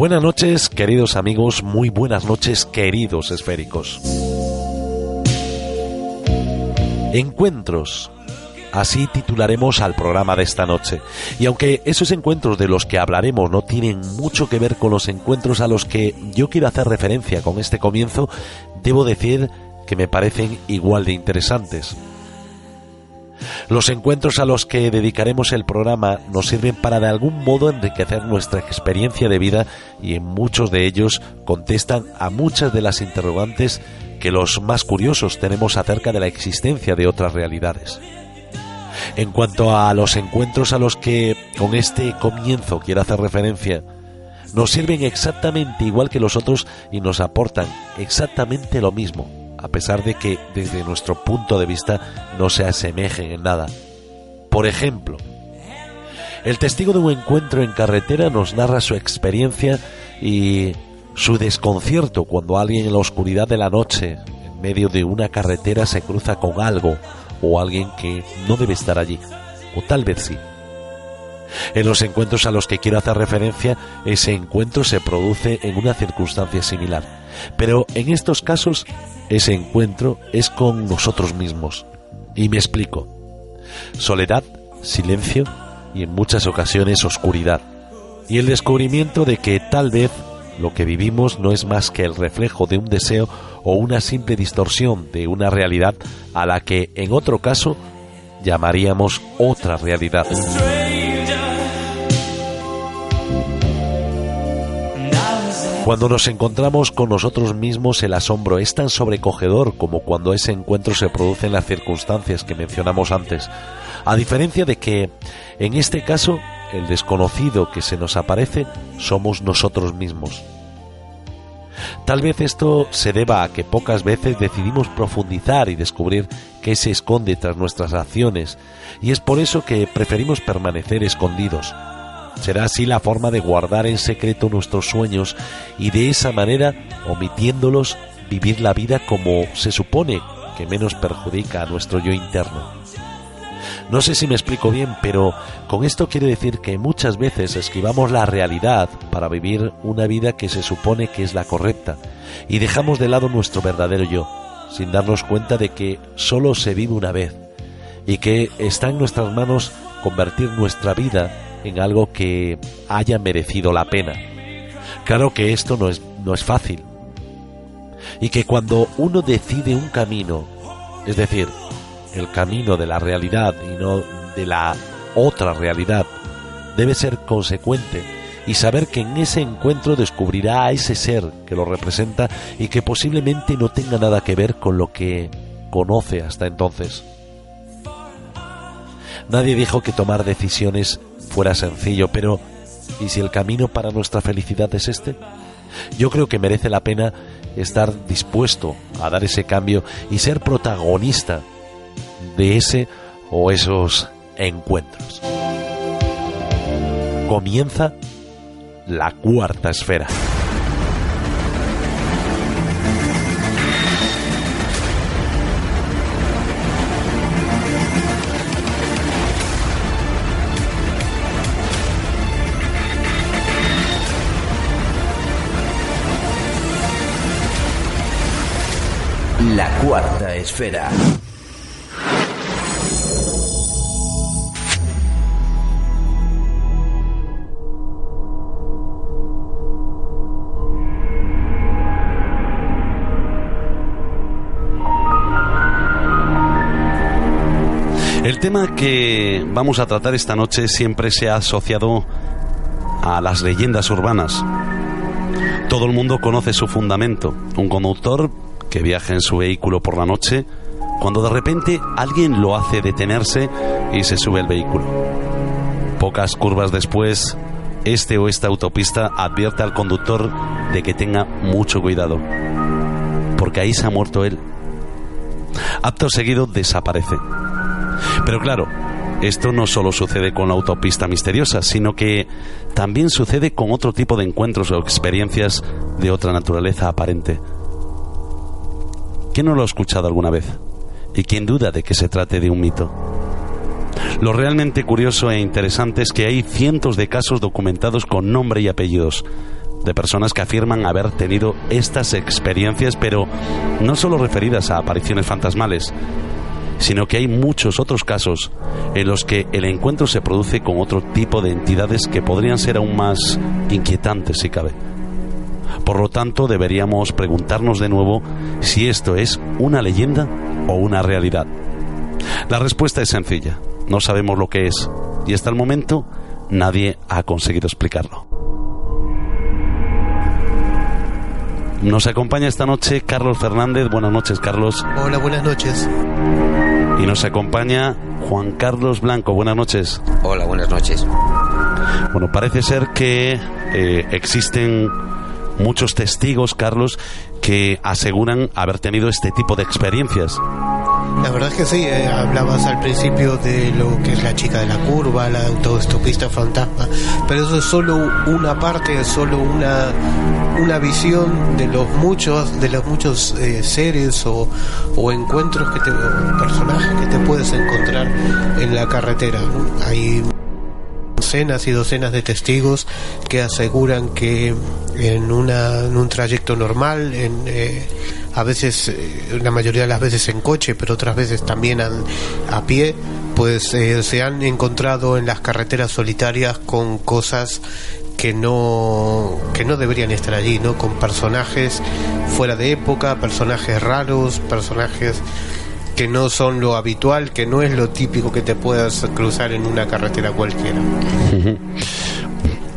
Buenas noches, queridos amigos, muy buenas noches, queridos esféricos. Encuentros. Así titularemos al programa de esta noche. Y aunque esos encuentros de los que hablaremos no tienen mucho que ver con los encuentros a los que yo quiero hacer referencia con este comienzo, debo decir que me parecen igual de interesantes. Los encuentros a los que dedicaremos el programa nos sirven para de algún modo enriquecer nuestra experiencia de vida y en muchos de ellos contestan a muchas de las interrogantes que los más curiosos tenemos acerca de la existencia de otras realidades. En cuanto a los encuentros a los que con este comienzo quiero hacer referencia, nos sirven exactamente igual que los otros y nos aportan exactamente lo mismo, a pesar de que desde nuestro punto de vista no se asemejen en nada. Por ejemplo, el testigo de un encuentro en carretera nos narra su experiencia y su desconcierto cuando alguien en la oscuridad de la noche, en medio de una carretera, se cruza con algo o alguien que no debe estar allí, o tal vez sí. En los encuentros a los que quiero hacer referencia, ese encuentro se produce en una circunstancia similar. Pero en estos casos ese encuentro es con nosotros mismos. Y me explico. Soledad, silencio y en muchas ocasiones oscuridad. Y el descubrimiento de que tal vez lo que vivimos no es más que el reflejo de un deseo o una simple distorsión de una realidad a la que en otro caso llamaríamos otra realidad. Cuando nos encontramos con nosotros mismos el asombro es tan sobrecogedor como cuando ese encuentro se produce en las circunstancias que mencionamos antes, a diferencia de que, en este caso, el desconocido que se nos aparece somos nosotros mismos. Tal vez esto se deba a que pocas veces decidimos profundizar y descubrir qué se esconde tras nuestras acciones, y es por eso que preferimos permanecer escondidos, Será así la forma de guardar en secreto nuestros sueños y de esa manera, omitiéndolos, vivir la vida como se supone que menos perjudica a nuestro yo interno. No sé si me explico bien, pero con esto quiero decir que muchas veces esquivamos la realidad para vivir una vida que se supone que es la correcta y dejamos de lado nuestro verdadero yo, sin darnos cuenta de que solo se vive una vez y que está en nuestras manos convertir nuestra vida en algo que haya merecido la pena. Claro que esto no es, no es fácil. Y que cuando uno decide un camino, es decir, el camino de la realidad y no de la otra realidad, debe ser consecuente y saber que en ese encuentro descubrirá a ese ser que lo representa y que posiblemente no tenga nada que ver con lo que conoce hasta entonces. Nadie dijo que tomar decisiones fuera sencillo, pero ¿y si el camino para nuestra felicidad es este? Yo creo que merece la pena estar dispuesto a dar ese cambio y ser protagonista de ese o esos encuentros. Comienza la cuarta esfera. La cuarta esfera. El tema que vamos a tratar esta noche siempre se ha asociado a las leyendas urbanas. Todo el mundo conoce su fundamento. Un conductor que viaja en su vehículo por la noche, cuando de repente alguien lo hace detenerse y se sube el vehículo. Pocas curvas después, este o esta autopista advierte al conductor de que tenga mucho cuidado, porque ahí se ha muerto él. Acto seguido desaparece. Pero claro, esto no solo sucede con la autopista misteriosa, sino que también sucede con otro tipo de encuentros o experiencias de otra naturaleza aparente. ¿Quién no lo ha escuchado alguna vez? ¿Y quién duda de que se trate de un mito? Lo realmente curioso e interesante es que hay cientos de casos documentados con nombre y apellidos, de personas que afirman haber tenido estas experiencias, pero no solo referidas a apariciones fantasmales, sino que hay muchos otros casos en los que el encuentro se produce con otro tipo de entidades que podrían ser aún más inquietantes si cabe. Por lo tanto, deberíamos preguntarnos de nuevo si esto es una leyenda o una realidad. La respuesta es sencilla. No sabemos lo que es y hasta el momento nadie ha conseguido explicarlo. Nos acompaña esta noche Carlos Fernández. Buenas noches, Carlos. Hola, buenas noches. Y nos acompaña Juan Carlos Blanco. Buenas noches. Hola, buenas noches. Bueno, parece ser que eh, existen muchos testigos, Carlos, que aseguran haber tenido este tipo de experiencias. La verdad es que sí, eh, hablabas al principio de lo que es la chica de la curva, la autoestopista fantasma, pero eso es solo una parte, es solo una, una visión de los muchos, de los muchos eh, seres o, o, encuentros que te, personajes que te puedes encontrar en la carretera. Hay docenas y docenas de testigos que aseguran que en, una, en un trayecto normal, en, eh, a veces, eh, la mayoría de las veces en coche, pero otras veces también a, a pie, pues eh, se han encontrado en las carreteras solitarias con cosas que no que no deberían estar allí, ¿no? Con personajes fuera de época, personajes raros, personajes que no son lo habitual, que no es lo típico que te puedas cruzar en una carretera cualquiera.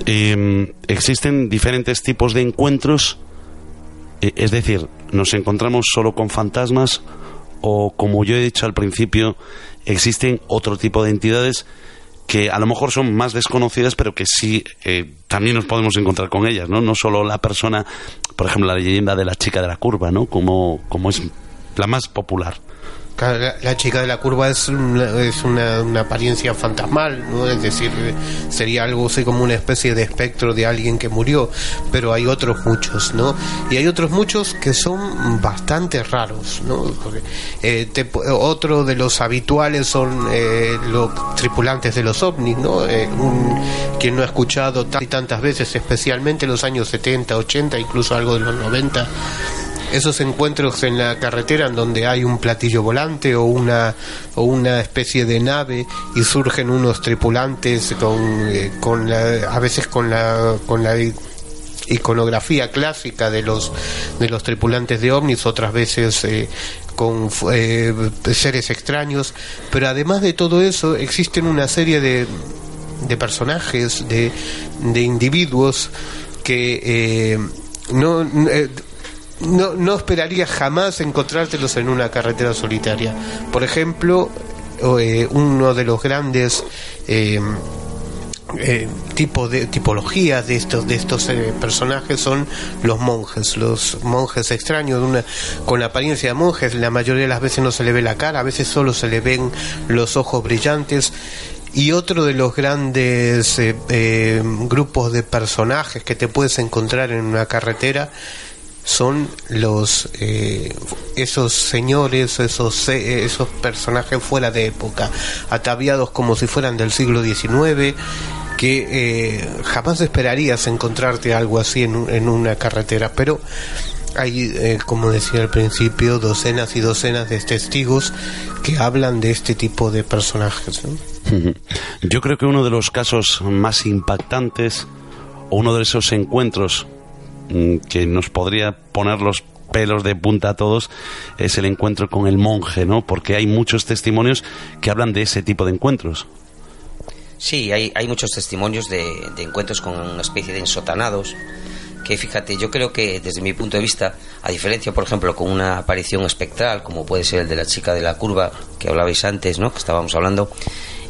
Eh, existen diferentes tipos de encuentros, eh, es decir, nos encontramos solo con fantasmas o, como yo he dicho al principio, existen otro tipo de entidades que a lo mejor son más desconocidas, pero que sí eh, también nos podemos encontrar con ellas, ¿no? No solo la persona, por ejemplo, la leyenda de la chica de la curva, ¿no? Como, como es la más popular. La, chica de la curva es una, es una, apariencia fantasmal, ¿no? es decir, sería algo así como una especie de espectro de alguien que murió, pero hay otros muchos, ¿no? Y hay otros muchos que son bastante raros, ¿no? Eh, otro de los habituales son eh, los tripulantes de los ovnis, ¿no? Eh, un, quien no ha escuchado y tantas veces, especialmente en los años 70, 80, incluso algo de los 90, esos encuentros en la carretera en donde hay un platillo volante o una o una especie de nave y surgen unos tripulantes con, eh, con la, a veces con la con la iconografía clásica de los de los tripulantes de ovnis otras veces eh, con eh, seres extraños. Pero además de todo eso existen una serie de, de personajes de, de individuos que no no, no esperaría jamás encontrártelos en una carretera solitaria. Por ejemplo, eh, uno de los grandes eh, eh, tipo de tipologías de estos de estos eh, personajes son los monjes los monjes extraños una, con la apariencia de monjes la mayoría de las veces no se le ve la cara a veces solo se le ven los ojos brillantes y otro de los grandes eh, eh, grupos de personajes que te puedes encontrar en una carretera son los eh, esos señores esos eh, esos personajes fuera de época ataviados como si fueran del siglo XIX que eh, jamás esperarías encontrarte algo así en, en una carretera. Pero hay eh, como decía al principio docenas y docenas de testigos que hablan de este tipo de personajes yo creo que uno de los casos más impactantes o uno de esos encuentros que nos podría poner los pelos de punta a todos es el encuentro con el monje, ¿no? Porque hay muchos testimonios que hablan de ese tipo de encuentros. Sí, hay, hay muchos testimonios de, de, encuentros con una especie de ensotanados que fíjate, yo creo que desde mi punto de vista, a diferencia, por ejemplo, con una aparición espectral, como puede ser el de la chica de la curva que hablabais antes, ¿no? Que estábamos hablando,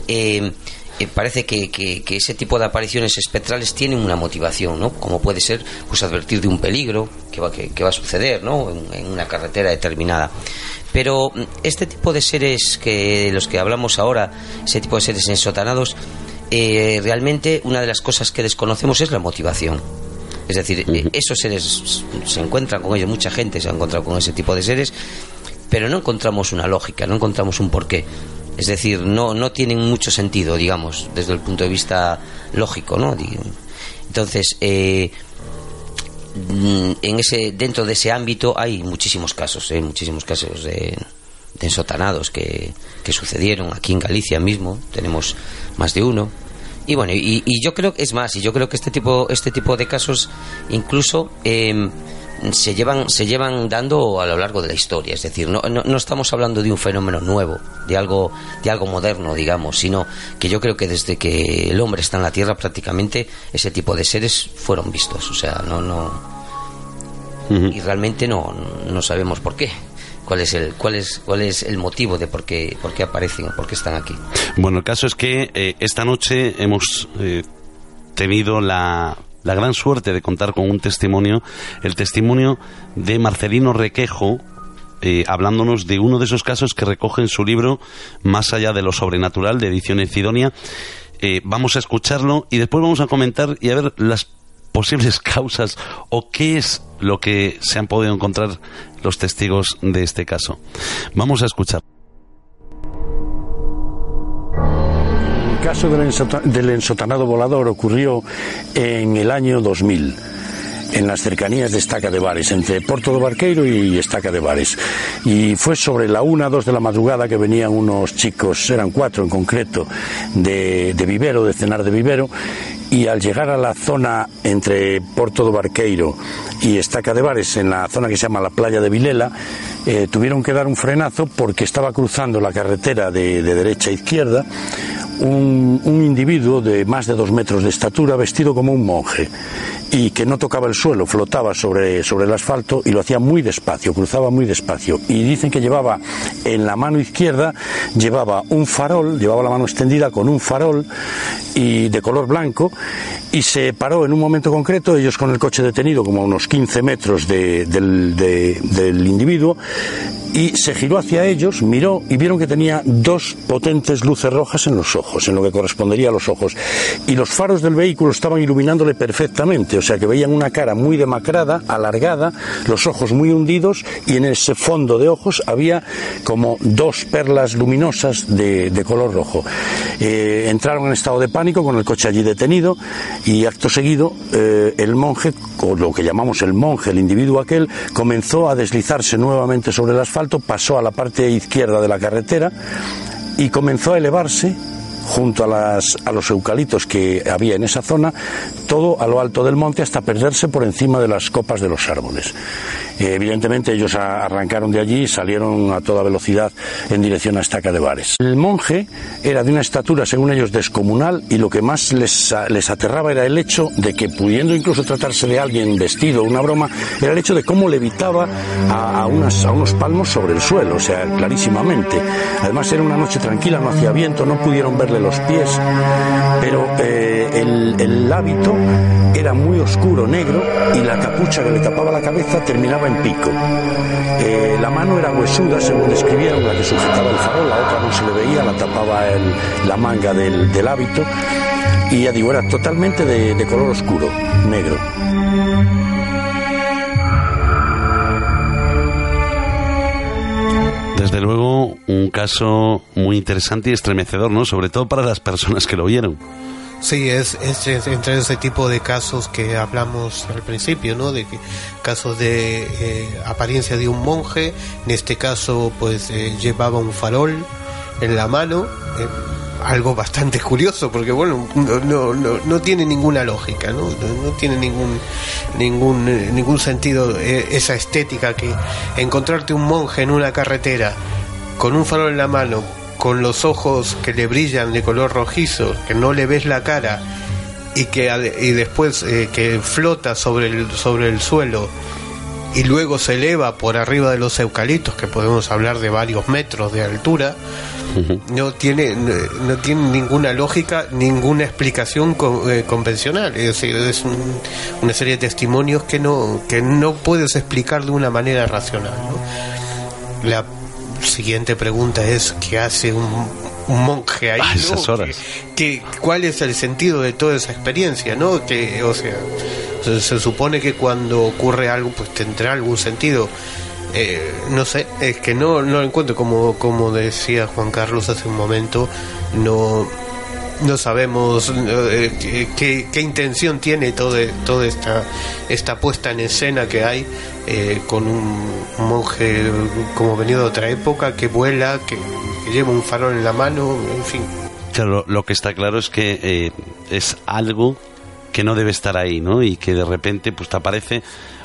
eh, eh, parece que, que, que, ese tipo de apariciones espectrales tienen una motivación, ¿no? Como puede ser, pues advertir de un peligro que va, que, que va a suceder, ¿no? En, en, una carretera determinada. Pero este tipo de seres que los que hablamos ahora, ese tipo de seres ensotanados, eh, realmente una de las cosas que desconocemos es la motivación. Es decir, -huh. esos seres se encuentran con ellos, mucha gente se ha encontrado con ese tipo de seres, pero no encontramos una lógica, no encontramos un porqué. Es decir, no, no tienen mucho sentido, digamos, desde el punto de vista lógico, ¿no? Entonces, eh, mm, en ese dentro de ese ámbito hay muchísimos casos, ¿eh? muchísimos casos de, de ensotanados que, que sucedieron aquí en Galicia mismo. Tenemos más de uno. Y bueno, y, y yo creo es más, y yo creo que este tipo, este tipo de casos incluso eh, se llevan, se llevan dando a lo largo de la historia. Es decir, no, no, no, estamos hablando de un fenómeno nuevo, de algo, de algo moderno, digamos, sino que yo creo que desde que el hombre está en la Tierra prácticamente ese tipo de seres fueron vistos. O sea, no, no. Uh -huh. Y realmente no, no sabemos por qué cuál es el cuál es cuál es el motivo de por qué por qué aparecen por qué están aquí bueno el caso es que eh, esta noche hemos eh, tenido la la gran suerte de contar con un testimonio el testimonio de Marcelino Requejo eh, hablándonos de uno de esos casos que recoge en su libro Más allá de lo sobrenatural de ediciones Cidonia eh, vamos a escucharlo y después vamos a comentar y a ver las posibles causas o qué es lo que se han podido encontrar los testigos de este caso. Vamos a escuchar. Caso del, ensota del ensotanado volador ocurrió en el año 2000 en las cercanías de Estaca de Bares, entre Porto do Barqueiro y Estaca de Bares. Y fue sobre la una, dos de la madrugada que venían unos chicos, eran cuatro en concreto, de, de Vivero, de cenar de Vivero, y al llegar a la zona entre Porto do Barqueiro y Estaca de Bares, en la zona que se llama la playa de Vilela, eh, tuvieron que dar un frenazo porque estaba cruzando la carretera de, de derecha a izquierda un, un, individuo de más de dos metros de estatura vestido como un monje y que no tocaba el suelo, flotaba sobre, sobre el asfalto y lo hacía muy despacio, cruzaba muy despacio. Y dicen que llevaba en la mano izquierda, llevaba un farol, llevaba la mano extendida con un farol y de color blanco y se paró en un momento concreto, ellos con el coche detenido como a unos 15 metros de, del, de, del individuo, y se giró hacia ellos, miró y vieron que tenía dos potentes luces rojas en los ojos, en lo que correspondería a los ojos. Y los faros del vehículo estaban iluminándole perfectamente, o sea que veían una cara muy demacrada, alargada, los ojos muy hundidos y en ese fondo de ojos había como dos perlas luminosas de, de color rojo. Eh, entraron en estado de pánico con el coche allí detenido y acto seguido eh, el monje, o lo que llamamos el monje, el individuo aquel, comenzó a deslizarse nuevamente sobre el asfalto pasó a la parte izquierda de la carretera y comenzó a elevarse junto a, las, a, los eucaliptos que había en esa zona, todo a lo alto del monte hasta perderse por encima de las copas de los árboles. Eh, evidentemente ellos arrancaron de allí y salieron a toda velocidad en dirección a Estaca de Bares. El monje era de una estatura, según ellos, descomunal y lo que más les, les aterraba era el hecho de que, pudiendo incluso tratarse de alguien vestido, una broma, era el hecho de cómo levitaba a, a, unas, a unos palmos sobre el suelo, o sea, clarísimamente. Además era una noche tranquila, no hacía viento, no pudieron verle los pies, pero eh, el, hábito era muy oscuro, negro, y la capucha que le tapaba la cabeza terminaba en pico. Eh, la mano era huesuda, según describieron, la que sujetaba el farol, la otra no se le veía, la tapaba la manga del, hábito, y ya digo, era totalmente de, de color oscuro, negro. Desde luego, un caso muy interesante y estremecedor, ¿no? Sobre todo para las personas que lo vieron. Sí, es, entre ese tipo de casos que hablamos al principio, ¿no? De casos de eh, apariencia de un monje, en este caso, pues eh, llevaba un farol en la mano, eh, algo bastante curioso, porque bueno, no, no, no, tiene ninguna lógica, ¿no? No, tiene ningún, ningún, ningún sentido esa estética que encontrarte un monje en una carretera con un farol en la mano, con los ojos que le brillan de color rojizo, que no le ves la cara y que y después eh, que flota sobre el, sobre el suelo y luego se eleva por arriba de los eucaliptos, que podemos hablar de varios metros de altura, uh -huh. no tiene no tiene ninguna lógica, ninguna explicación eh, convencional. Es, decir, es un, una serie de testimonios que no que no puedes explicar de una manera racional. ¿no? La siguiente pregunta es ¿qué hace un, un monje ahí? A esas ¿no? horas. ¿Qué, qué, ¿Cuál es el sentido de toda esa experiencia? ¿no? Que, o sea, se, se supone que cuando ocurre algo pues tendrá algún sentido. Eh, no sé, es que no, no lo encuentro como, como decía Juan Carlos hace un momento, no, no sabemos eh, qué, qué, intención tiene toda, toda esta, esta puesta en escena que hay eh, con un monje como venido de otra época que vuela, que, lleva un farol en la mano, en fin. Lo que está claro es que eh, es algo que no debe estar ahí, ¿no? Y que de repente pues te aparece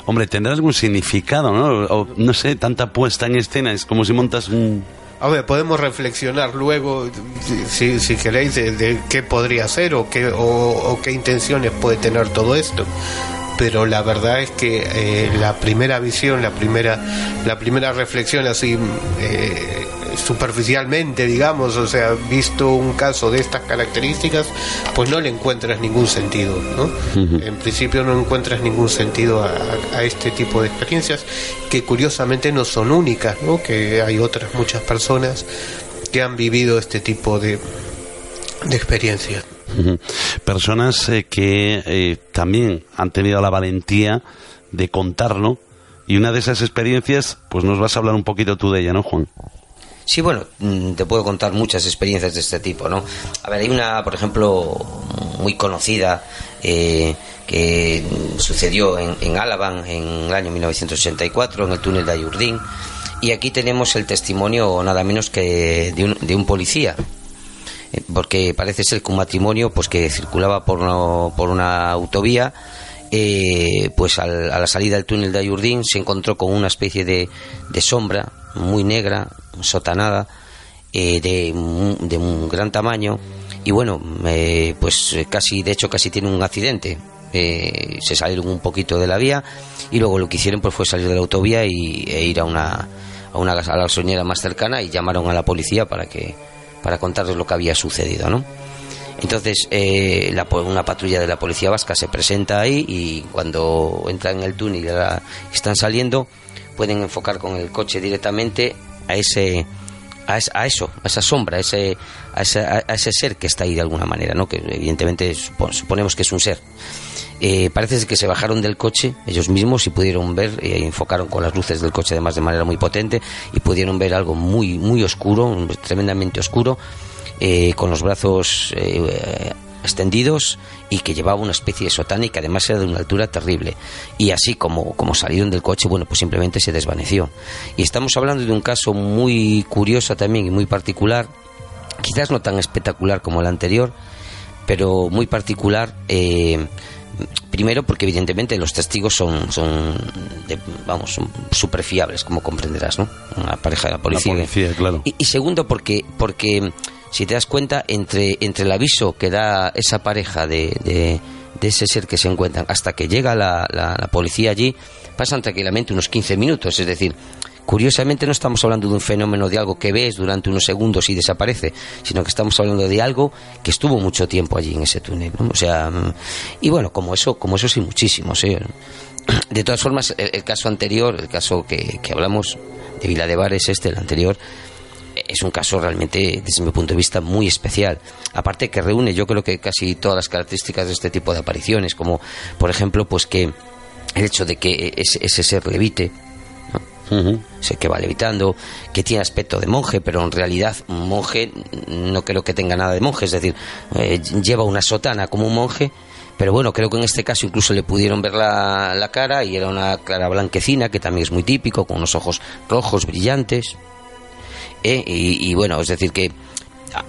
hombre, tendrá algún significado, ¿no? O, no sé, tanta puesta en escena, es como si montas un, a ver, podemos reflexionar luego, si, si queréis, de, qué podría ser o qué, o, qué intenciones puede tener todo esto. Pero la verdad es que eh, la primera visión, la primera, la primera reflexión así eh, superficialmente, digamos, o sea, visto un caso de estas características, pues no le encuentras ningún sentido, ¿no? En principio no encuentras ningún sentido a, este tipo de experiencias que curiosamente no son únicas, ¿no? Que hay otras muchas personas que han vivido este tipo de, de experiencias. Personas eh, que eh, también han tenido la valentía de contarlo y una de esas experiencias, pues nos vas a hablar un poquito tú de ella, ¿no, Juan? Sí, bueno, mm, te puedo contar muchas experiencias de este tipo, ¿no? A ver, hay una, por ejemplo, muy conocida eh, que sucedió en, en en el año 1984, en el túnel de Ayurdín, y aquí tenemos el testimonio nada menos que de un, de un policía, eh, porque parece ser que un matrimonio pues que circulaba por, por una autovía eh, pues a la salida del túnel de Ayurdín se encontró con una especie de, de sombra muy negra, sotanada, eh, de, de, un gran tamaño y bueno, pues casi, de hecho casi tiene un accidente. Eh, se salieron un poquito de la vía y luego lo que hicieron pues fue salir de la autovía y, e ir a una, a una gasolinera más cercana y llamaron a la policía para que para contarles lo que había sucedido, ¿no? Entonces, eh, una patrulla de la policía vasca se presenta ahí y cuando entran en el túnel y están saliendo, pueden enfocar con el coche directamente a ese a, eso, a esa sombra, a ese, a ese, ser que está ahí de alguna manera, ¿no? que evidentemente suponemos que es un ser. Eh, parece que se bajaron del coche ellos mismos y pudieron ver, eh, enfocaron con las luces del coche además de manera muy potente y pudieron ver algo muy, muy oscuro, tremendamente oscuro, eh, con los brazos extendidos y que llevaba una especie de sotana y que además era de una altura terrible. Y así como, como salieron del coche, bueno, pues simplemente se desvaneció. Y estamos hablando de un caso muy curioso también y muy particular, quizás no tan espectacular como el anterior, pero muy particular. Eh, primero porque evidentemente los testigos son son vamos son súper fiables como comprenderás no una pareja de la policía, claro. y, y, segundo porque porque si te das cuenta, entre, entre el aviso que da esa pareja de, de, ese ser que se encuentran hasta que llega la, la, policía allí, pasan tranquilamente unos 15 minutos. Es decir, curiosamente no estamos hablando de un fenómeno de algo que ves durante unos segundos y desaparece, sino que estamos hablando de algo que estuvo mucho tiempo allí en ese túnel. O sea, y bueno, como eso, como eso sí, muchísimos. De todas formas, el, caso anterior, el caso que, que hablamos de Vila de es este, el anterior, es un caso realmente, desde mi punto de vista, muy especial. Aparte que reúne, yo creo que casi todas las características de este tipo de apariciones, como por ejemplo, pues que el hecho de que ese, ser levite, sé que va levitando, que tiene aspecto de monje, pero en realidad un monje no creo que tenga nada de monje, es decir, eh, lleva una sotana como un monje, pero bueno, creo que en este caso incluso le pudieron ver la, la cara y era una clara blanquecina, que también es muy típico, con unos ojos rojos brillantes. ¿Eh? y, bueno, es decir que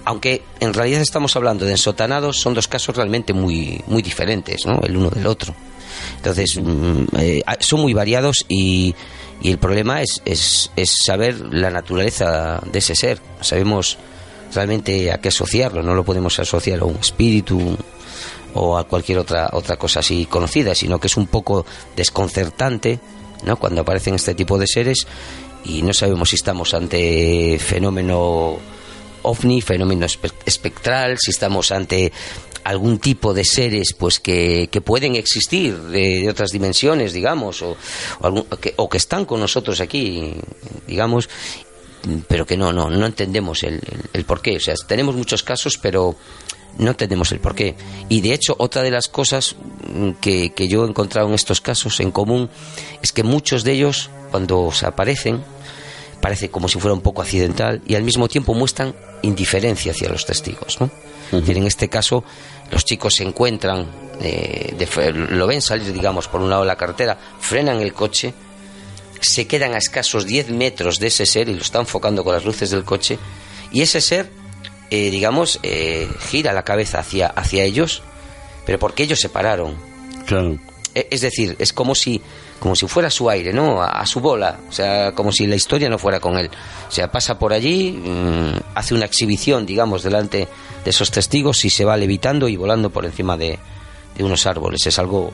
aunque en realidad estamos hablando de ensotanados, son dos casos realmente muy, muy diferentes, ¿no? El uno del otro. Entonces, mm, eh, son muy variados y, y el problema es, es, es, saber la naturaleza de ese ser. Sabemos realmente a qué asociarlo, no lo podemos asociar a un espíritu o a cualquier otra, otra cosa así conocida, sino que es un poco desconcertante ¿no? cuando aparecen este tipo de seres y no sabemos si estamos ante fenómeno ovni, fenómeno espectral, si estamos ante algún tipo de seres pues que, que pueden existir de, otras dimensiones, digamos, o, que, o, que, están con nosotros aquí, digamos, pero que no, no, no entendemos el, el, el por qué. O sea, tenemos muchos casos, pero no entendemos el por qué. Y de hecho, otra de las cosas que, que yo he encontrado en estos casos en común es que muchos de ellos, cuando se aparecen, parece como si fuera un poco accidental y al mismo tiempo muestran indiferencia hacia los testigos. ¿no? Decir, en este caso, los chicos se encuentran, eh, de- lo ven salir, digamos, por un lado de la carretera, frenan el coche, se quedan a escasos 10 metros de ese ser y lo están enfocando con las luces del coche, y ese ser, eh, digamos, eh, gira la cabeza hacia, hacia ellos, pero porque ellos se pararon. Claro. E- Es decir, es como si como si fuera su aire, ¿no? A, a su bola, o sea, como si la historia no fuera con él. O sea, pasa por allí, mm, hace una exhibición, digamos, delante de esos testigos y se va levitando y volando por encima de, de unos árboles. Es algo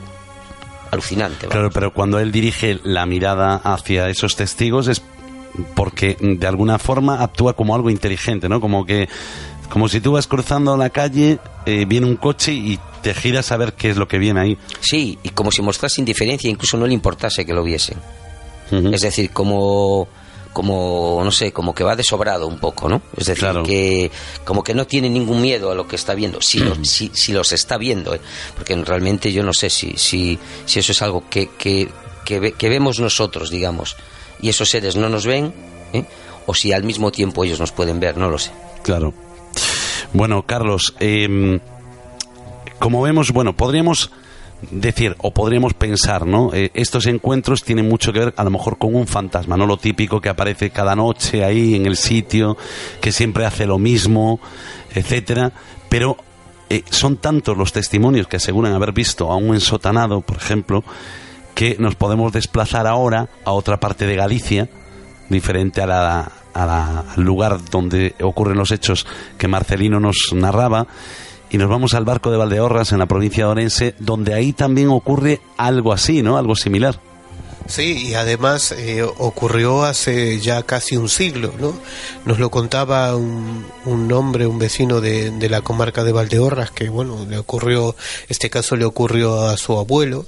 alucinante. vamos. Claro, pero cuando él dirige la mirada hacia esos testigos es porque de alguna forma actúa como algo inteligente, ¿no? Como que como si tú vas cruzando la calle, eh, viene un coche y te giras a ver qué es lo que viene ahí. Sí, y como si mostrase indiferencia, incluso no le importase que lo viesen. Es decir, como como no sé, como que va desobrado un poco, ¿no? Es decir, Claro. que como que no tiene ningún miedo a lo que está viendo, si, lo- si, si los está viendo, ¿eh? porque realmente yo no sé si, si, si eso es algo que, que, que, ve- que vemos nosotros, digamos, y esos seres no nos ven, ¿eh? o si al mismo tiempo ellos nos pueden ver, no lo sé. Claro. Bueno, Carlos, eh, como vemos, bueno, podríamos decir o podríamos pensar, ¿no? Eh, estos encuentros tienen mucho que ver a lo mejor con un fantasma, no lo típico que aparece cada noche ahí en el sitio, que siempre hace lo mismo, etcétera, pero eh, son tantos los testimonios que aseguran haber visto a un ensotanado, por ejemplo, que nos podemos desplazar ahora a otra parte de Galicia, diferente a la, al lugar donde ocurren los hechos que Marcelino nos narraba, y nos vamos al barco de Valdeorras en la provincia de Orense, donde ahí también ocurre algo así, ¿no? Algo similar. Sí, y además eh, ocurrió hace ya casi un siglo, ¿no? Nos lo contaba un, un hombre, un vecino de, de la comarca de Valdeorras, que bueno, le ocurrió, este caso le ocurrió a su abuelo,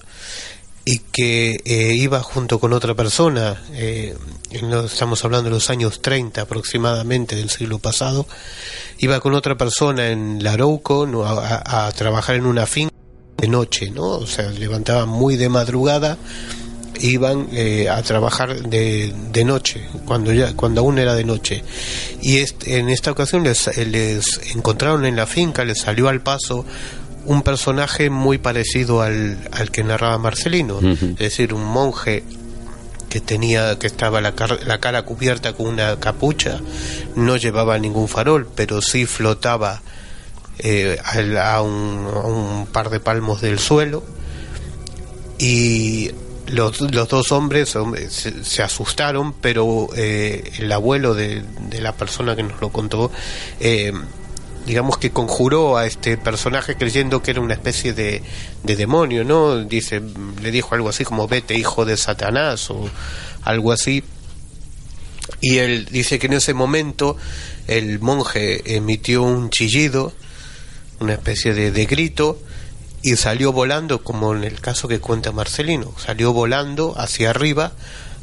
y que eh, iba junto con otra persona, eh, estamos hablando de los años 30 aproximadamente del siglo pasado, iba con otra persona en Larouco ¿no? a, trabajar en una finca de noche, ¿no? O sea, levantaban muy de madrugada, iban eh, a trabajar de, de noche, cuando ya cuando aún era de noche. Y en esta ocasión eh, les encontraron en la finca, les salió al paso un personaje muy parecido al, al que narraba Marcelino, es decir, un monje que tenía que estaba la, car- la cara cubierta con una capucha, no llevaba ningún farol, pero sí flotaba eh, a, un, a un par de palmos del suelo. Y los, los dos hombres hombre, se, se asustaron, pero eh, el abuelo de, de la persona que nos lo contó, eh, digamos que conjuró a este personaje creyendo que era una especie de, de demonio, ¿no? Dice, le dijo algo así como vete hijo de Satanás o algo así. Y él dice que en ese momento el monje emitió un chillido, una especie de, de grito, y salió volando, como en el caso que cuenta Marcelino, salió volando hacia arriba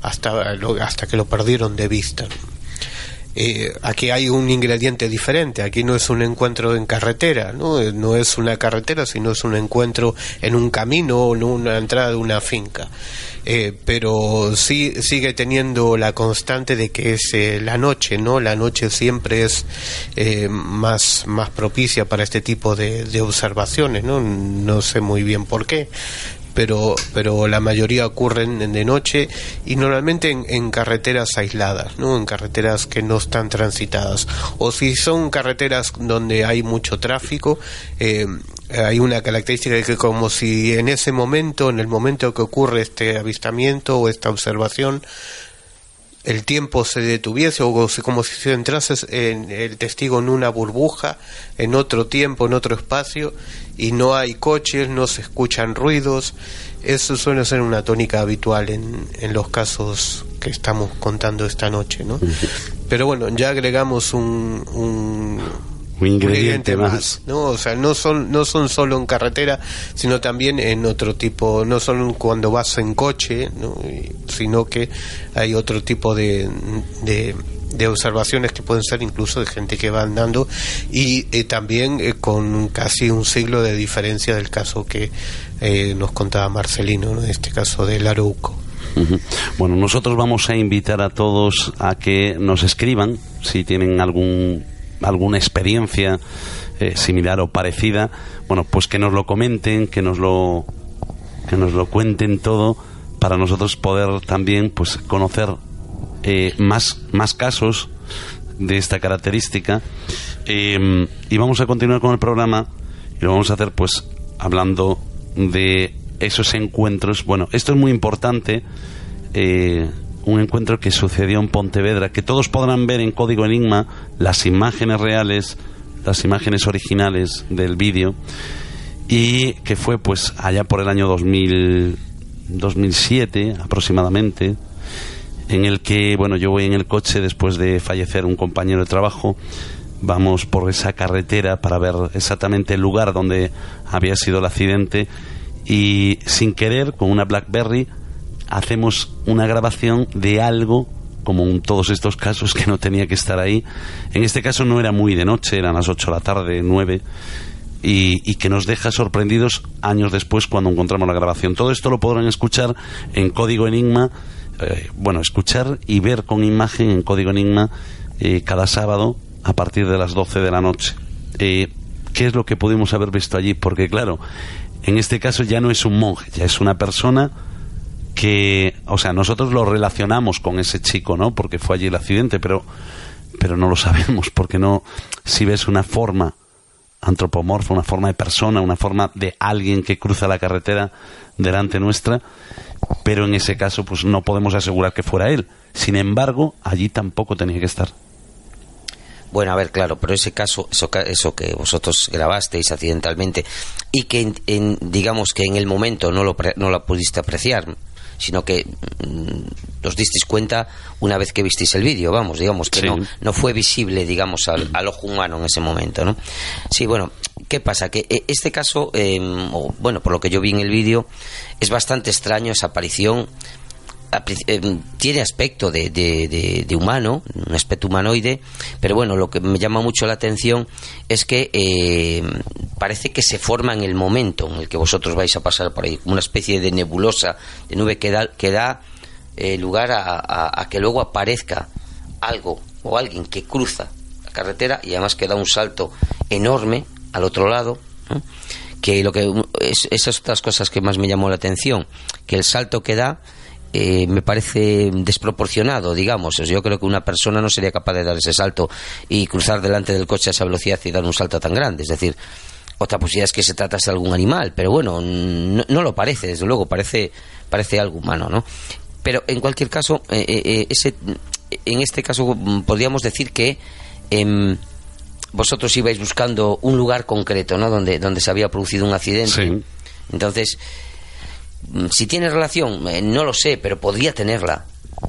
hasta, hasta que lo perdieron de vista. Eh, aquí hay un ingrediente diferente, aquí no es un encuentro en carretera, ¿no? Eh, no es una carretera, sino es un encuentro en un camino o en una entrada de una finca. Eh, pero sí sigue teniendo la constante de que es eh, la noche, ¿no? La noche siempre es más, más propicia para este tipo de, de observaciones, ¿no? No sé muy bien por qué pero, pero la mayoría ocurren de noche y normalmente en, carreteras aisladas, ¿no? en carreteras que no están transitadas. O si son carreteras donde hay mucho tráfico, eh, hay una característica de que como si en ese momento, en el momento que ocurre este avistamiento o esta observación, el tiempo se detuviese o como si entrases en el testigo en una burbuja, en otro tiempo, en otro espacio, y no hay coches, no se escuchan ruidos. Eso suele ser una tónica habitual en, en los casos que estamos contando esta noche, ¿no? Pero bueno, ya agregamos un, un, Un ingrediente más. ¿no? O sea, no son, no son solo en carretera, sino también en otro tipo, no solo cuando vas en coche, ¿no? Y- sino que hay otro tipo de, de, de observaciones que pueden ser incluso de gente que va andando y eh, también eh, con casi un siglo de diferencia del caso que eh, nos contaba Marcelino, ¿no? En este caso del Arauco. Bueno, nosotros vamos a invitar a todos a que nos escriban si tienen algún alguna experiencia eh, similar o parecida, bueno, pues que nos lo comenten, que nos lo que nos lo cuenten todo para nosotros poder también pues conocer eh, más más casos de esta característica. Eh, y vamos a continuar con el programa y lo vamos a hacer pues hablando de esos encuentros. Bueno esto es muy importante un encuentro que sucedió en Pontevedra que todos podrán ver en Código Enigma las imágenes reales las imágenes originales del vídeo y que fue pues allá por el año 2000, 2007 aproximadamente en el que bueno yo voy en el coche después de fallecer un compañero de trabajo vamos por esa carretera para ver exactamente el lugar donde había sido el accidente y sin querer con una BlackBerry hacemos una grabación de algo como en todos estos casos que no tenía que estar ahí. En este caso no era muy de noche, eran las 8 de la tarde, 9, y, que nos deja sorprendidos años después cuando encontramos la grabación. Todo esto lo podrán escuchar en Código Enigma, eh, bueno, escuchar y ver con imagen en Código Enigma eh, cada sábado a partir de las 12 de la noche. Eh, ¿Qué es lo que pudimos haber visto allí? Porque claro, en este caso ya no es un monje, ya es una persona que, o sea, nosotros lo relacionamos con ese chico, ¿no? Porque fue allí el accidente, pero, pero no lo sabemos, porque no, si ves una forma antropomorfa, una forma de persona, una forma de alguien que cruza la carretera delante nuestra, pero en ese caso, pues no podemos asegurar que fuera él. Sin embargo, allí tampoco tenía que estar. Bueno, a ver, claro, pero ese caso, eso, eso que vosotros grabasteis accidentalmente y que, en, digamos que en el momento no lo, no lo pudiste apreciar, sino que mm, os disteis cuenta una vez que visteis el vídeo, vamos, digamos que no, no fue visible, digamos, al, ojo humano en ese momento, ¿no? Sí, bueno, ¿qué pasa? Que eh, este caso, em, bueno, por lo que yo vi en el vídeo, es bastante extraño esa aparición tiene aspecto de, de, humano, un aspecto humanoide, pero bueno, lo que me llama mucho la atención es que eh, parece que se forma en el momento en el que vosotros vais a pasar por ahí, una especie de nebulosa, de nube que da, que da eh, lugar a, que luego aparezca algo o alguien que cruza la carretera y además que da un salto enorme al otro lado. que lo que es, esas otras cosas que más me llamó la atención que el salto que da eh, me parece desproporcionado, digamos. Yo creo que una persona no sería capaz de dar ese salto y cruzar delante del coche a esa velocidad y dar un salto tan grande. Es decir, otra posibilidad es que se tratase de algún animal, pero bueno, no, lo parece, desde luego, parece, parece algo humano, ¿no? Pero en cualquier caso, eh, eh, ese, en este caso podríamos decir que em, vosotros ibais buscando un lugar concreto, ¿no? Donde, donde se había producido un accidente. Entonces, si tiene relación, eh, no lo sé, pero podría tenerla.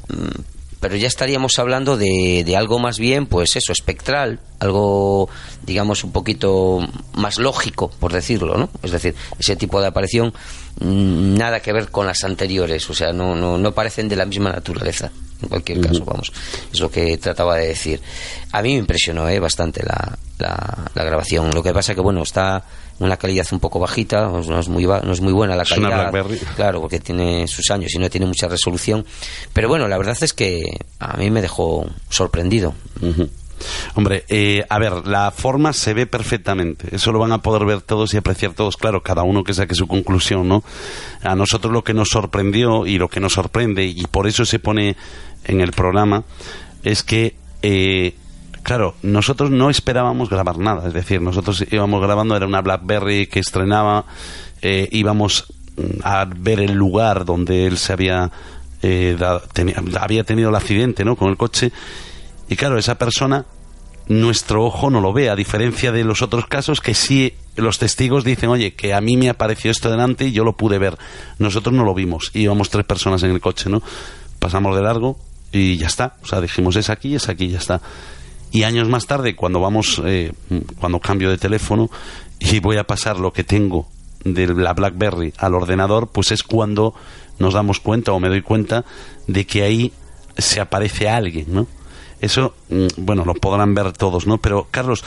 Mm, pero ya estaríamos hablando de, de, algo más bien, pues eso, espectral, algo, digamos, un poquito más lógico, por decirlo, ¿no? Es decir, ese tipo de aparición, mm, nada que ver con las anteriores, o sea, no, no, no parecen de la misma naturaleza, en cualquier caso, vamos, es lo que trataba de decir. A mí me impresionó ¿eh? bastante la, la, la grabación, lo que pasa que, bueno, está una calidad un poco bajita, no es muy, no es muy buena la calidad. Claro, porque tiene sus años y no tiene mucha resolución. Pero bueno, la verdad es que a mí me dejó sorprendido. Hombre, eh, a ver, la forma se ve perfectamente. Eso lo van a poder ver todos y apreciar todos. Claro, cada uno que saque su conclusión, ¿no? A nosotros lo que nos sorprendió y lo que nos sorprende, y por eso se pone en el programa, es que eh, claro, nosotros no esperábamos grabar nada, es decir, nosotros íbamos grabando, era una BlackBerry que estrenaba, eh, íbamos mm, a ver el lugar donde él se había, eh, había tenido el accidente ¿no? con el coche, y claro, esa persona, nuestro ojo no lo ve, a diferencia de los otros casos que sí los testigos dicen, oye, que a mí me apareció esto delante y yo lo pude ver. Nosotros no lo vimos, íbamos tres personas en el coche, ¿no? Pasamos de largo y ya está, o sea, dijimos, es aquí, es aquí, ya está y años más tarde cuando vamos eh, cuando cambio de teléfono y voy a pasar lo que tengo de la BlackBerry al ordenador pues es cuando nos damos cuenta o me doy cuenta de que ahí se aparece alguien no eso mm, bueno lo podrán ver todos no pero Carlos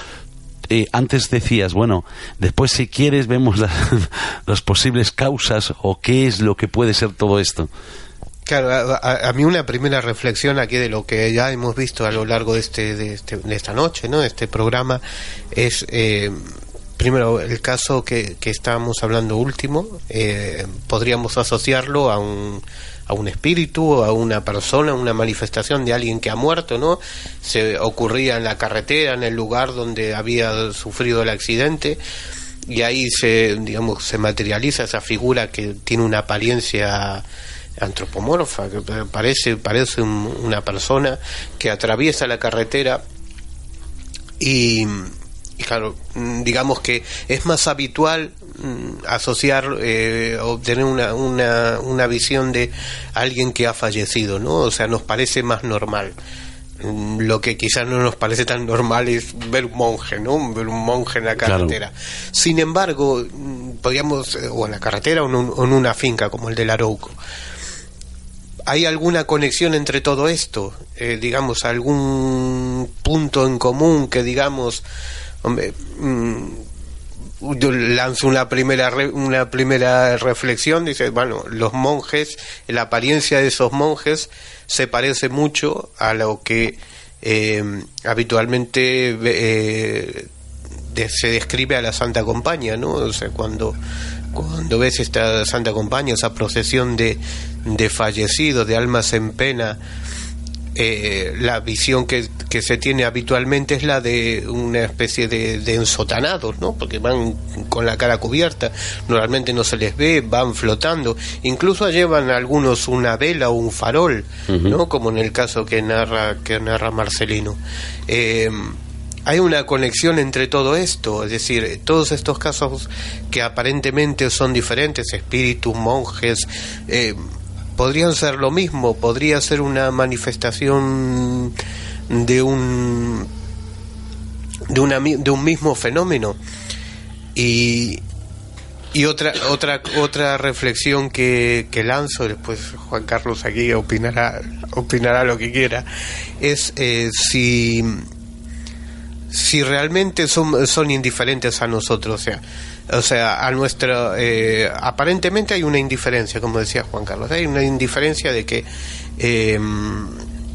eh, antes decías, bueno, después si quieres vemos las posibles causas o qué es lo que puede ser todo esto. Claro, a, mí una primera reflexión aquí de lo que ya hemos visto a lo largo de, este, de, este, de esta noche, ¿no? este programa, es eh, primero el caso que, que estábamos hablando último, eh, podríamos asociarlo a un, a un espíritu, a una persona, una manifestación de alguien que ha muerto, ¿no? Se ocurría en la carretera, en el lugar donde había sufrido el accidente y ahí se, digamos, se materializa esa figura que tiene una apariencia antropomorfa, que parece, parece una persona que atraviesa la carretera y, claro, digamos que es más habitual mm, asociar, eh, obtener una, una, una visión de alguien que ha fallecido, ¿no? O sea, nos parece más normal mm, lo que quizás no nos parece tan normal es ver un monje, ¿no? Ver un monje en la carretera. Sin embargo, mm, podríamos, eh, o en la carretera o en, o en, una finca como el del Arauco, ¿Hay alguna conexión entre todo esto? Eh, digamos, algún punto en común que digamos, hombre, mm, yo lanzo una primera una primera reflexión, dice, bueno, los monjes, la apariencia de esos monjes se parece mucho a lo que eh, habitualmente eh, se describe a la Santa Compañía, ¿no? O sea, cuando cuando ves esta Santa Compañía, esa procesión de, de fallecidos, de almas en pena, eh, la visión que, que, se tiene habitualmente es la de una especie de, de, ensotanados, ¿no? Porque van con la cara cubierta, normalmente no se les ve, van flotando, incluso llevan algunos una vela o un farol, ¿no? Como en el caso que narra que narra Marcelino. Eh, hay una conexión entre todo esto, es decir, todos estos casos que aparentemente son diferentes, espíritus, monjes, eh, podrían ser lo mismo, podría ser una manifestación de un de, un mismo fenómeno. Y, y otra otra otra reflexión que, que, lanzo después Juan Carlos aquí opinará opinará lo que quiera es eh, si si realmente son, son indiferentes a nosotros, o sea, o sea, a nuestra, eh, aparentemente hay una indiferencia, como decía Juan Carlos, hay una indiferencia de que eh,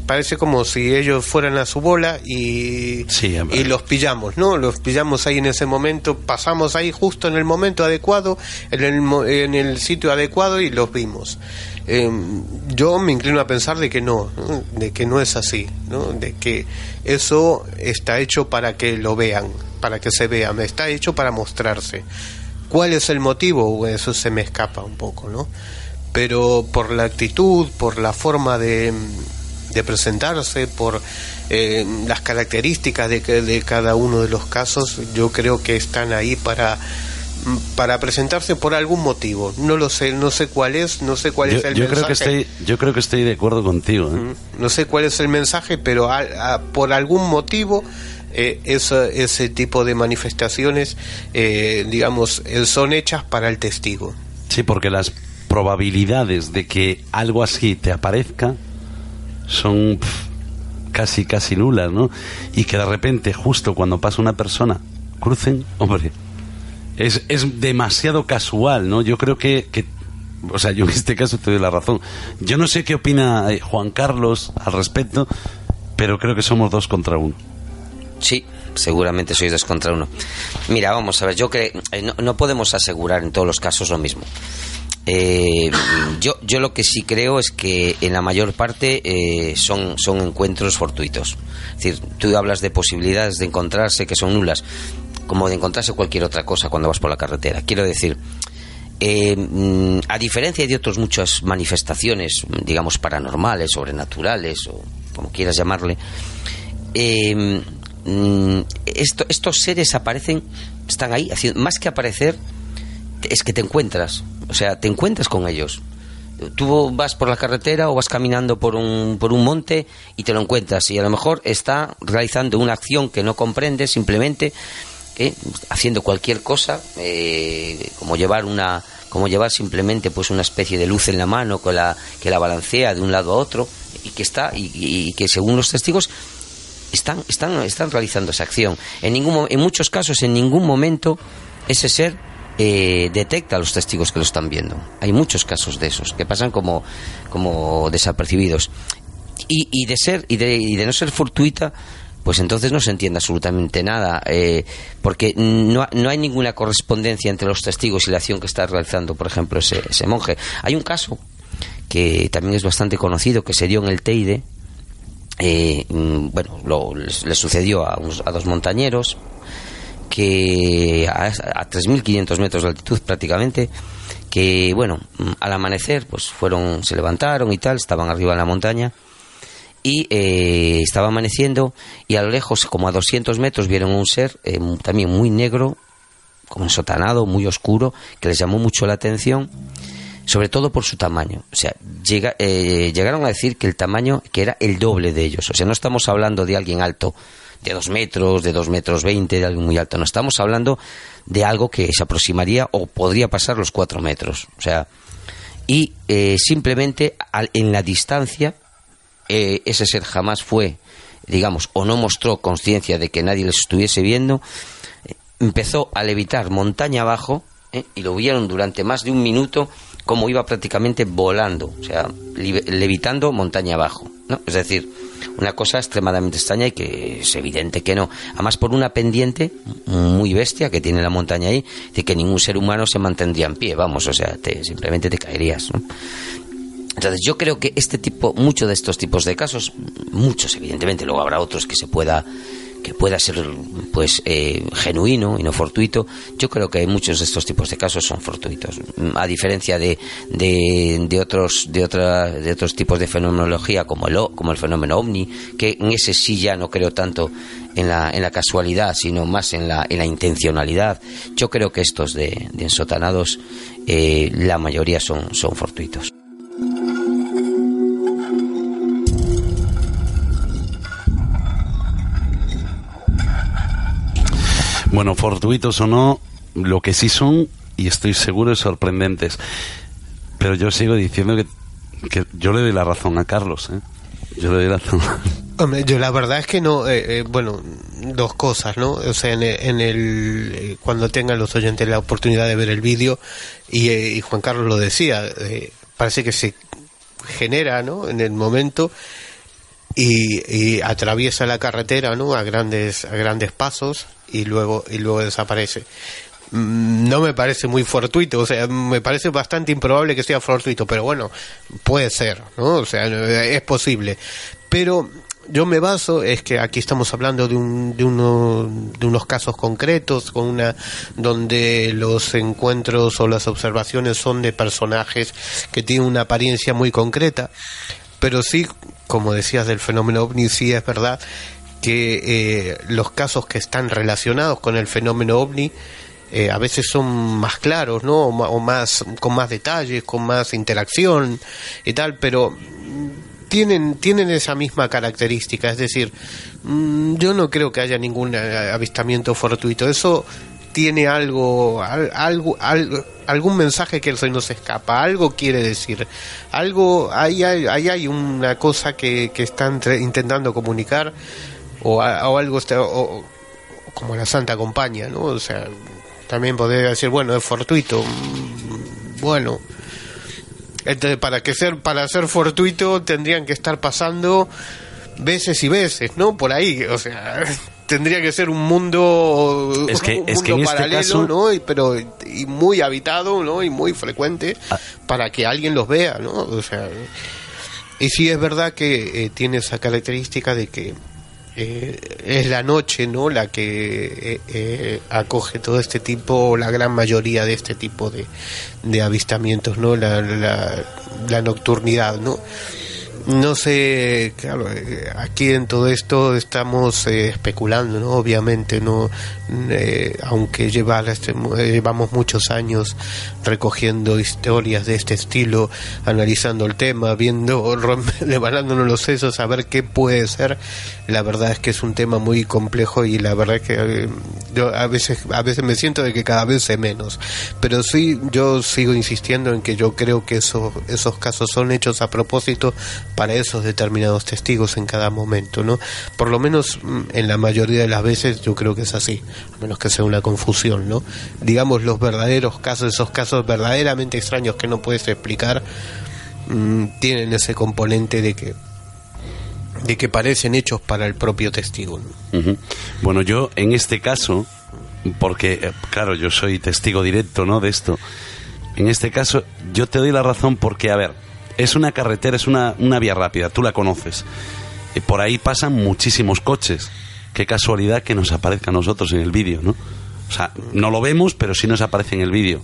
parece como si ellos fueran a su bola y, y los pillamos, ¿no? Los pillamos ahí en ese momento, pasamos ahí justo en el momento adecuado, en el, en el sitio adecuado y los vimos. Eh, yo me inclino a pensar de que no, de que no es así, ¿no? de que eso está hecho para que lo vean, para que se vean, está hecho para mostrarse. ¿Cuál es el motivo? Eso se me escapa un poco, ¿no? Pero por la actitud, por la forma de, de presentarse, por eh, las características de, de cada uno de los casos, yo creo que están ahí para para presentarse por algún motivo. No lo sé, no sé cuál es, no sé cuál yo, es el yo mensaje. Creo que estoy, yo creo que estoy de acuerdo contigo. ¿eh? No sé cuál es el mensaje, pero a, a, por algún motivo eh, ese, ese tipo de manifestaciones, eh, digamos, eh, son hechas para el testigo. Sí, porque las probabilidades de que algo así te aparezca son casi, casi nulas, ¿no? Y que de repente, justo cuando pasa una persona, crucen, hombre, es, es demasiado casual, ¿no? Yo creo que, que, o sea, yo en este caso te doy la razón. Yo no sé qué opina eh, Juan Carlos al respecto, pero creo que somos dos contra uno. Sí, seguramente sois dos contra uno. Mira, vamos a ver, yo que eh, no, podemos asegurar en todos los casos lo mismo. Eh, yo, yo lo que sí creo es que en la mayor parte eh, son, son encuentros fortuitos. Es decir, tú hablas de posibilidades de encontrarse que son nulas como de encontrarse cualquier otra cosa cuando vas por la carretera. Quiero decir, eh, a diferencia de otras muchas manifestaciones, digamos, paranormales, sobrenaturales, o como quieras llamarle, esto, estos seres aparecen, están ahí, más que aparecer, es que te encuentras, o sea, te encuentras con ellos. Tú vas por la carretera o vas caminando por un, por un monte y te lo encuentras y a lo mejor está realizando una acción que no comprendes simplemente ¿eh? haciendo cualquier cosa, eh, como llevar una como llevar simplemente pues una especie de luz en la mano que la, que la balancea de un lado a otro y que está y que según los testigos están, están, están realizando esa acción. En, ningún, en muchos casos, en ningún momento, ese ser eh, detecta a los testigos que lo están viendo. Hay muchos casos de esos que pasan como, como desapercibidos. Y, y de ser y de, y de no ser fortuita, pues entonces no se entiende absolutamente nada, eh, porque no, no, hay ninguna correspondencia entre los testigos y la acción que está realizando, por ejemplo, ese, ese monje. Hay un caso que también es bastante conocido, que se dio en el Teide, eh, mm, bueno, lo, le, sucedió a, a dos montañeros, que a, a 3.500 metros de altitud prácticamente, que bueno, al amanecer pues fueron, se levantaron y tal, estaban arriba en la montaña y eh, estaba amaneciendo y a lo lejos, como a 200 metros, vieron un ser eh, también muy negro, como ensotanado, muy oscuro, que les llamó mucho la atención, sobre todo por su tamaño. O sea, llega, eh, llegaron a decir que el tamaño, que era el doble de ellos. O sea, no estamos hablando de alguien alto, de dos metros, de dos metros veinte, de algo muy alto. No estamos hablando de algo que se aproximaría o podría pasar los cuatro metros. O sea, y eh, simplemente al, en la distancia, eh, ese ser jamás fue, digamos, o no mostró conciencia de que nadie les estuviese viendo, empezó a levitar montaña abajo eh, y lo vieron durante más de un minuto como iba prácticamente volando, o sea, levitando montaña abajo, ¿no? Es decir, una cosa extremadamente extraña y que es evidente que no. Además, por una pendiente muy bestia que tiene la montaña ahí, de que ningún ser humano se mantendría en pie, vamos, o sea, te, simplemente te caerías, ¿no? Entonces yo creo que este tipo, muchos de estos tipos de casos, muchos evidentemente, luego habrá otros que se pueda que pueda ser pues eh, genuino y no fortuito. Yo creo que muchos de estos tipos de casos son fortuitos. A diferencia de, de, otros de otra, de otros tipos de fenomenología como el como el fenómeno ovni que en ese sí ya no creo tanto en la, en la casualidad sino más en la, en la intencionalidad. Yo creo que estos de, de ensotanados eh, la mayoría son, son fortuitos Bueno, fortuitos o no, lo que sí son, y estoy seguro, es sorprendentes. Pero yo sigo diciendo que, yo le doy la razón a Carlos, ¿eh? Yo le doy la razón. Yo la verdad es que no, eh, eh, bueno, dos cosas, ¿no? O sea, en el, eh, cuando tengan los oyentes la oportunidad de ver el vídeo, y, Juan Carlos lo decía, parece que se genera, ¿no? En el momento y, y, atraviesa la carretera, ¿no? A grandes, a grandes pasos y luego, y luego desaparece. No me parece muy fortuito, o sea, me parece bastante improbable que sea fortuito, pero bueno, puede ser, ¿no? O sea, es posible. Pero yo me baso es que aquí estamos hablando de, un, de, uno, de unos casos concretos con una donde los encuentros o las observaciones son de personajes que tienen una apariencia muy concreta pero sí como decías del fenómeno ovni sí es verdad que eh, los casos que están relacionados con el fenómeno ovni eh, a veces son más claros, ¿no? O, más con más detalles, con más interacción y tal, pero tienen, tienen esa misma característica, es decir, mmm, yo no creo que haya ningún avistamiento fortuito, eso tiene algo, algo, algo, algún mensaje que se escapa, algo quiere decir, algo, ahí hay, ahí hay una cosa que, que están intentando comunicar, o, o algo, o, o, como la Santa Compañía, ¿no? O sea, también podría decir, bueno, es fortuito, bueno, entonces, para que ser para ser fortuito tendrían que estar pasando veces y veces, ¿no? Por ahí, o sea, tendría que ser un mundo es que, un es que en este paralelo, caso... ¿no? Y, pero y muy habitado, ¿no? Y muy frecuente Ah. para que alguien los vea, ¿no? O sea, y sí es verdad que eh, tiene esa característica de que eh, es la noche, ¿no? La que eh, eh, acoge todo este tipo, la gran mayoría de este tipo de, de avistamientos, ¿no? La, la, la nocturnidad, ¿no? No sé, claro, eh, aquí en todo esto estamos eh, especulando, ¿no? Obviamente, ¿no? Eh, aunque lleva, este, eh, llevamos muchos años recogiendo historias de este estilo, analizando el tema, viendo, levantándonos los sesos a ver qué puede ser, la verdad es que es un tema muy complejo y la verdad es que yo a veces, a veces me siento de que cada vez sé menos. Pero sí, yo sigo insistiendo en que yo creo que esos, esos casos son hechos a propósito para esos determinados testigos en cada momento, ¿no? Por lo menos mm, en la mayoría de las veces yo creo que es así, a menos que sea una confusión, ¿no? Digamos los verdaderos casos, esos casos verdaderamente extraños que no puedes explicar, mm, tienen ese componente de que de que parecen hechos para el propio testigo. Bueno, yo en este caso, porque eh, claro, yo soy testigo directo, ¿no? De esto. En este caso, yo te doy la razón porque, a ver, es una carretera, es una, una vía rápida, tú la conoces. Y por ahí pasan muchísimos coches. Qué casualidad que nos aparezca a nosotros en el vídeo, ¿no? O sea, no lo vemos, pero sí nos aparece en el vídeo.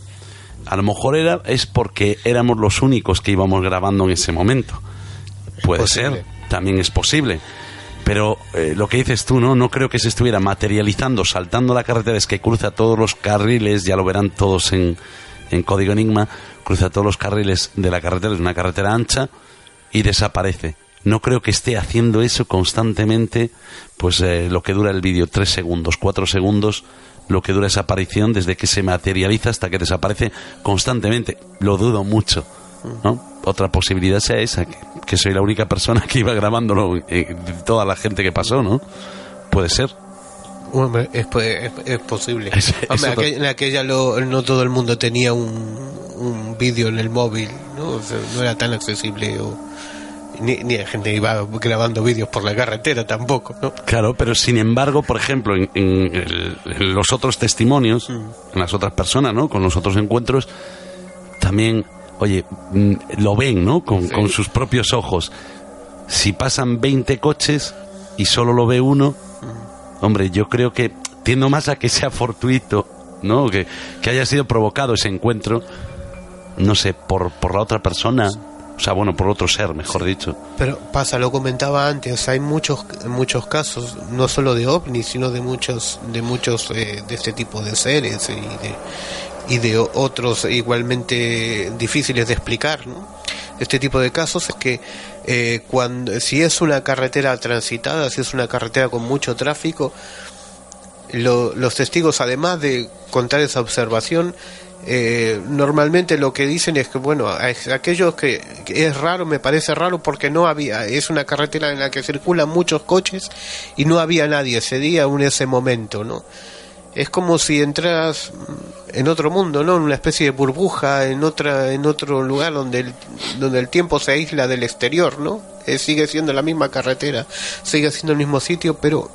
A lo mejor era, es porque éramos los únicos que íbamos grabando en ese momento. Puede ser, también es posible. Pero eh, lo que dices tú, ¿no? No creo que se estuviera materializando, saltando la carretera, es que cruza todos los carriles, ya lo verán todos en, en Código Enigma, cruza todos los carriles de la carretera, es una carretera ancha, y desaparece. No creo que esté haciendo eso constantemente, pues eh, lo que dura el vídeo, tres segundos, cuatro segundos, lo que dura esa aparición desde que se materializa hasta que desaparece constantemente. Lo dudo mucho, ¿no? Otra posibilidad sea esa, que, que soy la única persona que iba grabándolo, eh, toda la gente que pasó, ¿no? Puede ser. Hombre, es, es- es posible. Es- Hombre, en aquella lo- no todo el mundo tenía un, un vídeo en el móvil, ¿no? O sea, no era tan accesible. O, ni, ni la gente iba grabando vídeos por la carretera tampoco, ¿no? Claro, pero sin embargo, por ejemplo, en, en el- en los otros testimonios, Mm. en las otras personas, ¿no? Con los otros encuentros, también, oye, mm, lo ven, ¿no? Con, con sus propios ojos. Si pasan 20 coches y solo lo ve uno. Hombre, yo creo que tiendo más a que sea fortuito, ¿no? Que, que haya sido provocado ese encuentro, no sé, por, por la otra persona, o sea, bueno, por otro ser, mejor dicho. Pero pasa, lo comentaba antes, hay muchos muchos casos, no solo de ovnis, sino de muchos de muchos eh, de este tipo de seres y de y de otros igualmente difíciles de explicar, ¿no? Este tipo de casos es que eh, cuando si es una carretera transitada, si es una carretera con mucho tráfico, lo- los testigos, además de contar esa observación, eh, normalmente lo que dicen es que, bueno, a- aquellos que, que es raro, me parece raro porque no había, es una carretera en la que circulan muchos coches y no había nadie ese día o en ese momento, ¿no? Es como si entras en otro mundo, ¿no? En una especie de burbuja, en otra, en otro lugar donde el, donde el tiempo se aísla del exterior, ¿no? Eh, sigue siendo la misma carretera, sigue siendo el mismo sitio, pero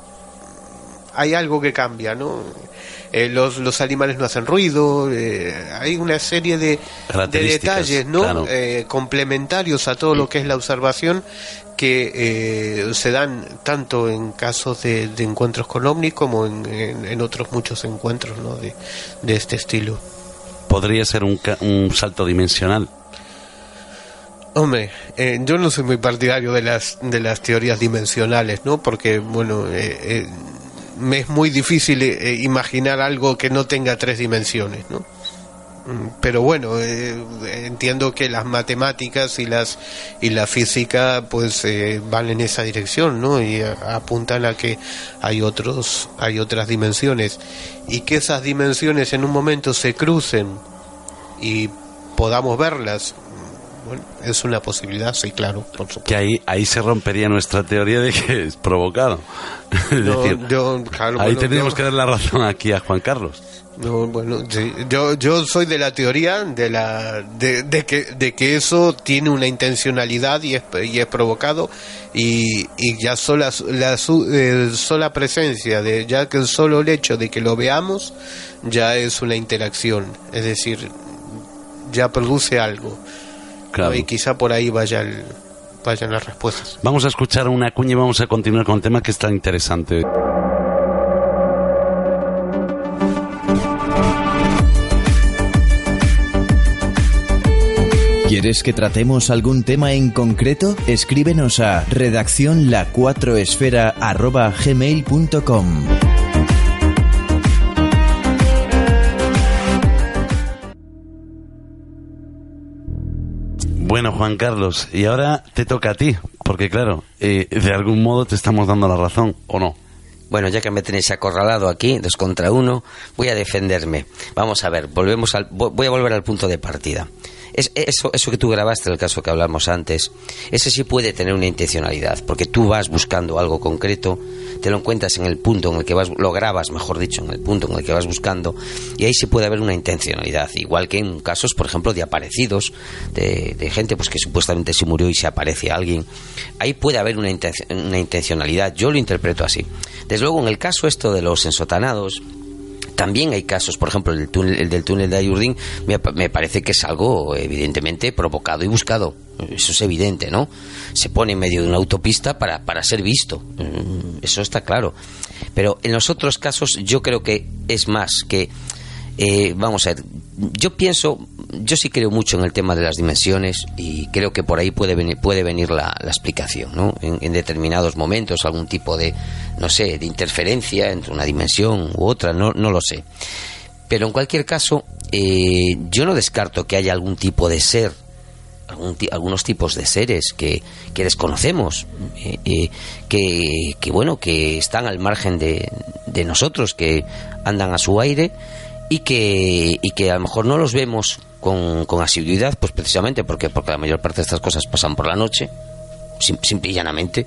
hay algo que cambia, ¿no? Eh, los, los animales no hacen ruido, eh, hay una serie de, de detalles, ¿no? claro. Eh, complementarios a todo lo que es la observación que eh, se dan tanto en casos de, de encuentros con ovnis como en, en- en otros muchos encuentros, ¿no? De, de este estilo. Podría ser un, un salto dimensional. Hombre, eh, yo no soy muy partidario de las de las teorías dimensionales, ¿no? Porque bueno, eh, eh, me es muy difícil eh, imaginar algo que no tenga tres dimensiones, ¿no? Mm, Pero bueno, eh, entiendo que las matemáticas y las y la física pues eh, van en esa dirección, ¿no? Y eh, apuntan a que hay otros hay otras dimensiones y que esas dimensiones en un momento se crucen y podamos verlas. Bueno, es una posibilidad, sí, claro, por supuesto. Que ahí, ahí se rompería nuestra teoría de que es provocado. Es No, decir, yo, claro, ahí bueno, tendríamos yo- que dar la razón aquí a Juan Carlos. No, bueno, sí, yo, yo soy de la teoría de la de, de que de que eso tiene una intencionalidad y es, y es provocado y, y ya sola la eh, sola presencia de ya que el solo el hecho de que lo veamos ya es una interacción, es decir, ya produce algo. ¿No? Claro. Y quizá por ahí vaya el- vayan las respuestas. Vamos a escuchar una cuña y vamos a continuar con el tema que está interesante. ¿Quieres que tratemos algún tema en concreto? Escríbenos a redacción la 4 esfera arroba gmail.com. Bueno, Juan Carlos, y ahora te toca a ti, porque claro, eh, de algún modo te estamos dando la razón, ¿o no? Bueno, ya que me tenéis acorralado aquí, dos contra uno, voy a defenderme. Vamos a ver, volvemos al, vo- voy a volver al punto de partida. Es, eso, eso que tú grabaste, el caso que hablamos antes, ese sí puede tener una intencionalidad, porque tú vas buscando algo concreto, te lo encuentras en el punto en el que vas, lo grabas, mejor dicho, en el punto en el que vas buscando, y ahí sí puede haber una intencionalidad, igual que en casos, por ejemplo, de aparecidos, de, de gente pues que supuestamente se murió y se aparece alguien, ahí puede haber una, una intencionalidad, yo lo interpreto así. Desde luego, en el caso esto de los ensotanados, también hay casos, por ejemplo, el, túnel, el del túnel de Ayurdín, me, me, parece que es algo evidentemente provocado y buscado. Eso es evidente, ¿no? Se pone en medio de una autopista para, para ser visto. Mm, eso está claro. Pero en los otros casos yo creo que es más que, eh, vamos a ver, yo pienso, yo sí creo mucho en el tema de las dimensiones y creo que por ahí puede venir, puede venir la, explicación, ¿no? En, en, determinados momentos, algún tipo de, no sé, de interferencia entre una dimensión u otra, no, no lo sé. Pero en cualquier caso, eh, yo no descarto que haya algún tipo de ser, algún, algunos tipos de seres que, que desconocemos, eh, eh, que, que, bueno, que están al margen de, de nosotros, que andan a su aire y que, y que a lo mejor no los vemos con, con, asiduidad, pues precisamente porque, porque la mayor parte de estas cosas pasan por la noche, simple y llanamente.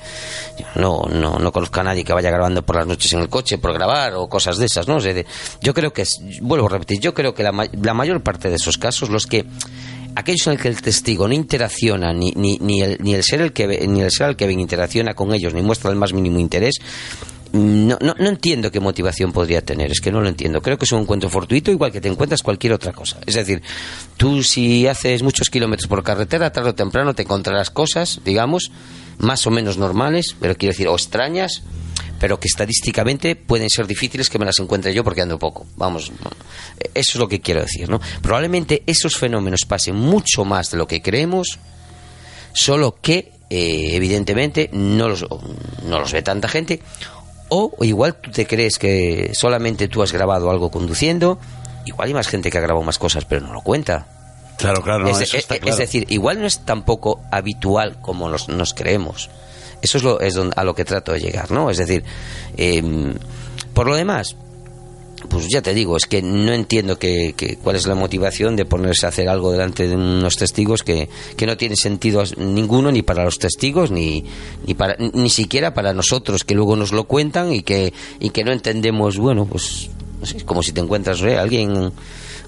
No, no, no conozco a nadie que vaya grabando por las noches en el coche por grabar o cosas de esas, ¿no? yo creo que, vuelvo a repetir, yo creo que la, la mayor parte de esos casos, los que aquellos en los que el testigo no interacciona ni, ni, ni, el, ni el ser el que ni el ser al que ven interacciona con ellos ni muestra el más mínimo interés no, no, no, entiendo qué motivación podría tener, es que no lo entiendo. Creo que es un encuentro fortuito igual que te encuentras cualquier otra cosa. Es decir, tú si haces muchos kilómetros por carretera, tarde o temprano te encontrarás cosas, digamos, más o menos normales, pero quiero decir, o extrañas, pero que estadísticamente pueden ser difíciles que me las encuentre yo porque ando poco. Vamos, eso es lo que quiero decir, ¿no? Probablemente esos fenómenos pasen mucho más de lo que creemos, solo que eh, evidentemente no los, no los ve tanta gente o igual tú te crees que solamente tú has grabado algo conduciendo, igual hay más gente que ha grabado más cosas pero no lo cuenta. Claro, claro, no, es, eso está es, claro. es, decir, igual no es tampoco habitual como nos, nos creemos. Eso es, lo, es donde, a lo que trato de llegar, ¿no? Es decir, eh, por lo demás, pues ya te digo, es que no entiendo que, que, cuál es la motivación de ponerse a hacer algo delante de unos testigos que, que no tiene sentido ninguno ni para los testigos ni, ni, para, ni siquiera para nosotros que luego nos lo cuentan y que, y que no entendemos, bueno, pues no sé, es como si te encuentras ¿eh? alguien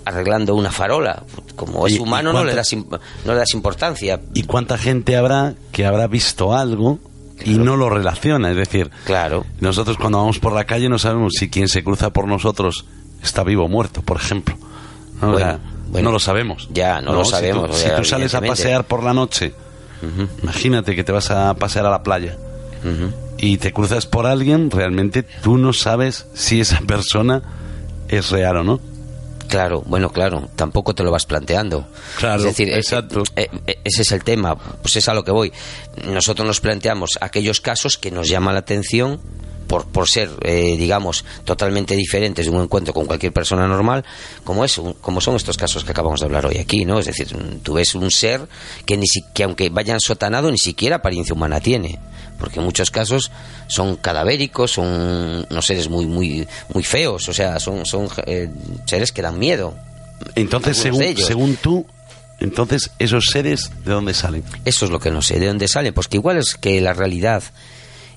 arreglando una farola. Como es humano, no le, das, no le das importancia. ¿Y cuánta gente habrá que habrá visto algo y no lo relaciona. Es decir, claro. nosotros cuando vamos por la calle no sabemos si quien se cruza por nosotros está vivo o muerto, por ejemplo. ¿no? Bueno, o sea, bueno, no lo sabemos. Ya, no, lo sabemos. Si tú, si tú sales a pasear por la noche, uh -huh. imagínate que te vas a pasear a la playa uh -huh. y te cruzas por alguien, realmente tú no sabes si esa persona es real o no. Claro, bueno, claro, tampoco te lo vas planteando. Claro, es decir, exacto. Eh, eh, ese es el tema, pues es a lo que voy. Nosotros nos planteamos aquellos casos que nos llaman la atención por, por ser, eh, digamos, totalmente diferentes de un encuentro con cualquier persona normal, como, es, como son estos casos que acabamos de hablar hoy aquí, ¿no? Es decir, tú ves un ser que, ni si, que aunque vayan sotanado, ni siquiera apariencia humana tiene porque en muchos casos son cadavéricos, son unos seres muy muy muy feos, o sea, son son eh, seres que dan miedo. Entonces, según, según tú, entonces esos seres de dónde salen? Eso es lo que no sé, de dónde salen, pues que igual es que la realidad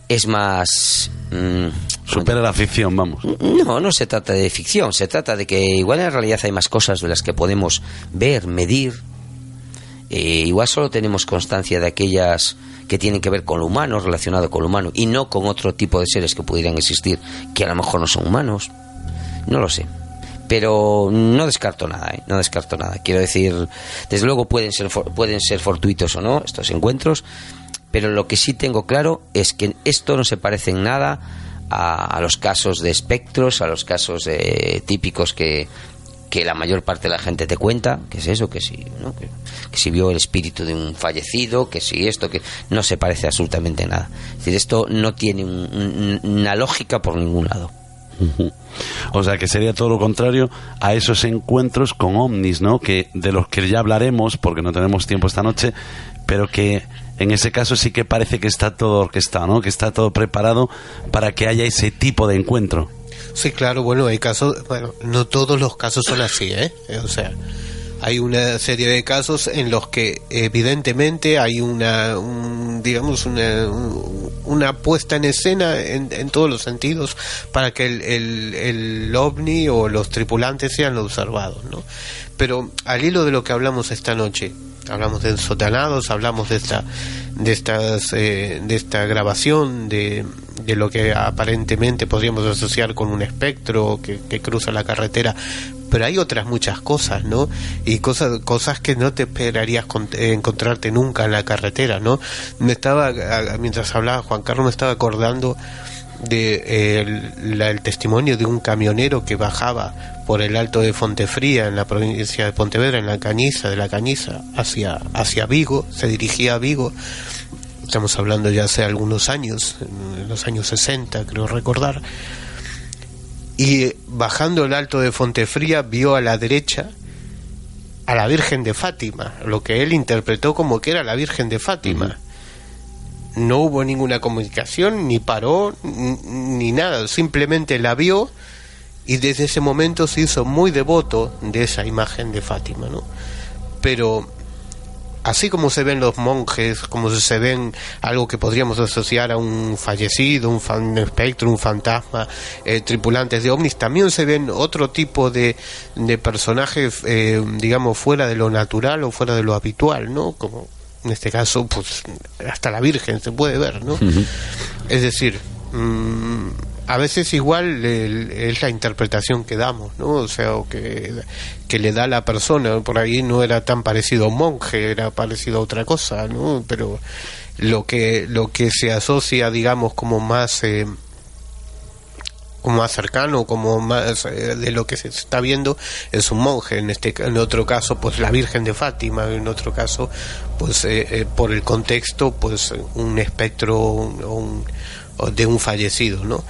es más mmm, supera la ficción, vamos. No, no se trata de ficción, se trata de que igual en realidad hay más cosas de las que podemos ver, medir. Eh, igual solo tenemos constancia de aquellas que tienen que ver con lo humano, relacionado con lo humano, y no con otro tipo de seres que pudieran existir, que a lo mejor no son humanos. No lo sé. Pero no descarto nada, ¿eh? no descarto nada. Quiero decir, desde luego pueden ser, pueden ser fortuitos o no estos encuentros, pero lo que sí tengo claro es que esto no se parece en nada a, los casos de espectros, a los casos de, típicos que, que la mayor parte de la gente te cuenta, que es eso, que si, ¿no? que, que, si vio el espíritu de un fallecido, que si esto, que no se parece absolutamente nada. Es decir, esto no tiene un, un, una lógica por ningún lado. O sea que sería todo lo contrario a esos encuentros con ovnis, ¿no? Que de los que ya hablaremos porque no tenemos tiempo esta noche, pero que en ese caso sí que parece que está todo orquestado, ¿no? Que está todo preparado para que haya ese tipo de encuentro. Sí, claro, bueno, hay casos, bueno, no todos los casos son así, ¿eh? O sea, hay una serie de casos en los que evidentemente hay una, digamos, una, una puesta en escena en, en, todos los sentidos para que el, el, el ovni o los tripulantes sean observados, ¿no? Pero al hilo de lo que hablamos esta noche, hablamos de ensotanados, hablamos de esta, de estas, eh, de esta grabación de, de lo que aparentemente podríamos asociar con un espectro que, que, cruza la carretera, pero hay otras muchas cosas, ¿no? Y cosas, cosas que no te esperarías encontrarte nunca en la carretera, ¿no? Me estaba, mientras hablaba Juan Carlos, me estaba acordando de eh, el, testimonio de un camionero que bajaba por el alto de Fontefría en la provincia de Pontevedra en la Cañiza de la Cañiza hacia hacia Vigo se dirigía a Vigo. Estamos hablando ya hace algunos años en los años 60 creo recordar. Y bajando el alto de Fontefría vio a la derecha a la Virgen de Fátima lo que él interpretó como que era la Virgen de Fátima no hubo ninguna comunicación, ni paró, ni nada, simplemente la vio y desde ese momento se hizo muy devoto de esa imagen de Fátima, ¿no? Pero así como se ven los monjes, como se ven algo que podríamos asociar a un fallecido, un, fan, espectro, un fantasma, eh, tripulantes de ovnis, también se ven otro tipo de, de personajes, eh, digamos, fuera de lo natural o fuera de lo habitual, ¿no? Como en este caso, pues hasta la Virgen se puede ver, ¿no? Es decir, mmm, a veces igual es la interpretación que damos, ¿no? O sea, o que, que le da la persona, por ahí no era tan parecido a un monje, era parecido a otra cosa, ¿no? Pero lo que, lo que se asocia, digamos, como más... Eh, como más cercano, como más eh, de lo que se está viendo es un monje, en este en otro caso pues la Virgen de Fátima, en otro caso pues eh, eh, por el contexto pues un espectro de un fallecido, ¿no?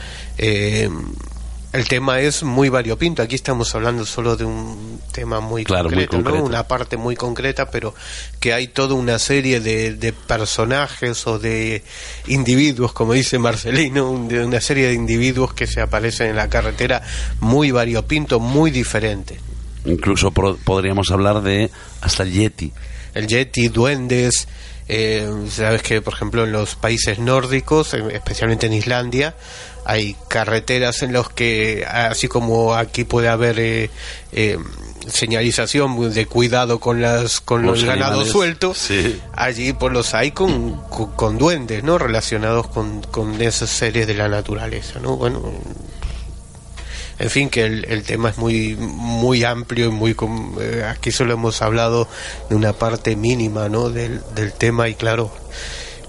El tema es muy variopinto. Aquí estamos hablando solo de un tema muy, concreto, ¿no? una parte muy concreta, pero que hay toda una serie de, de, personajes o de individuos, como dice Marcelino, de una serie de individuos que se aparecen en la carretera muy variopinto, muy diferente. Incluso podríamos hablar de hasta el Yeti. El Yeti, duendes. Eh, sabes que, por ejemplo, en los países nórdicos, especialmente en Islandia, hay carreteras en los que, así como aquí puede haber eh, eh, señalización de cuidado con las con los, ganados sueltos, allí pues los hay con, con, duendes, ¿no? Relacionados con, con esas series de la naturaleza, ¿no? Bueno, en fin que el, el, tema es muy muy amplio y muy eh, aquí solo hemos hablado de una parte mínima no del, del tema y claro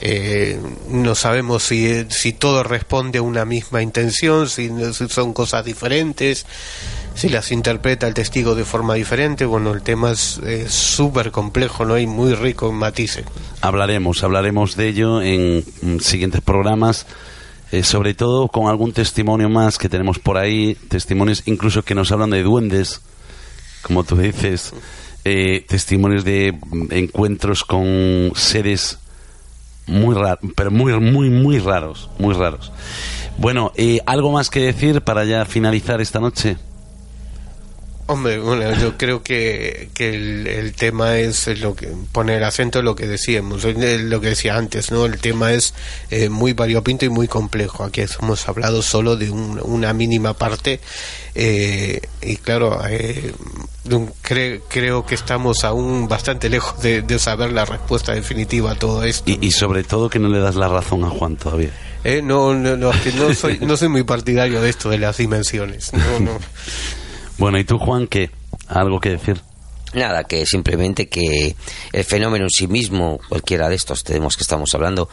eh, no sabemos si, si todo responde a una misma intención, si, son cosas diferentes, si las interpreta el testigo de forma diferente. Bueno, el tema es súper complejo, ¿no? Y muy rico en matices. Hablaremos, hablaremos de ello en siguientes programas. Eh, sobre todo con algún testimonio más que tenemos por ahí, testimonios incluso que nos hablan de duendes, como tú dices, eh, testimonios de encuentros con seres muy raros, pero muy, muy, muy raros, muy raros. Bueno, eh, ¿algo más que decir para ya finalizar esta noche? Hombre, bueno, yo creo que, que el, tema es lo que poner acento en lo que decíamos, lo que decía antes, ¿no? El tema es eh, muy variopinto y muy complejo. Aquí hemos hablado solo de una mínima parte eh, y claro, eh, creo que estamos aún bastante lejos de, saber la respuesta definitiva a todo esto. Y, sobre todo que no le das la razón a Juan todavía. no, no, no, no, soy, no soy muy partidario de esto de las dimensiones. No, no. Bueno, ¿y tú, Juan, qué? ¿Algo que decir? Nada, que simplemente que el fenómeno en sí mismo, cualquiera de estos tenemos que estamos hablando,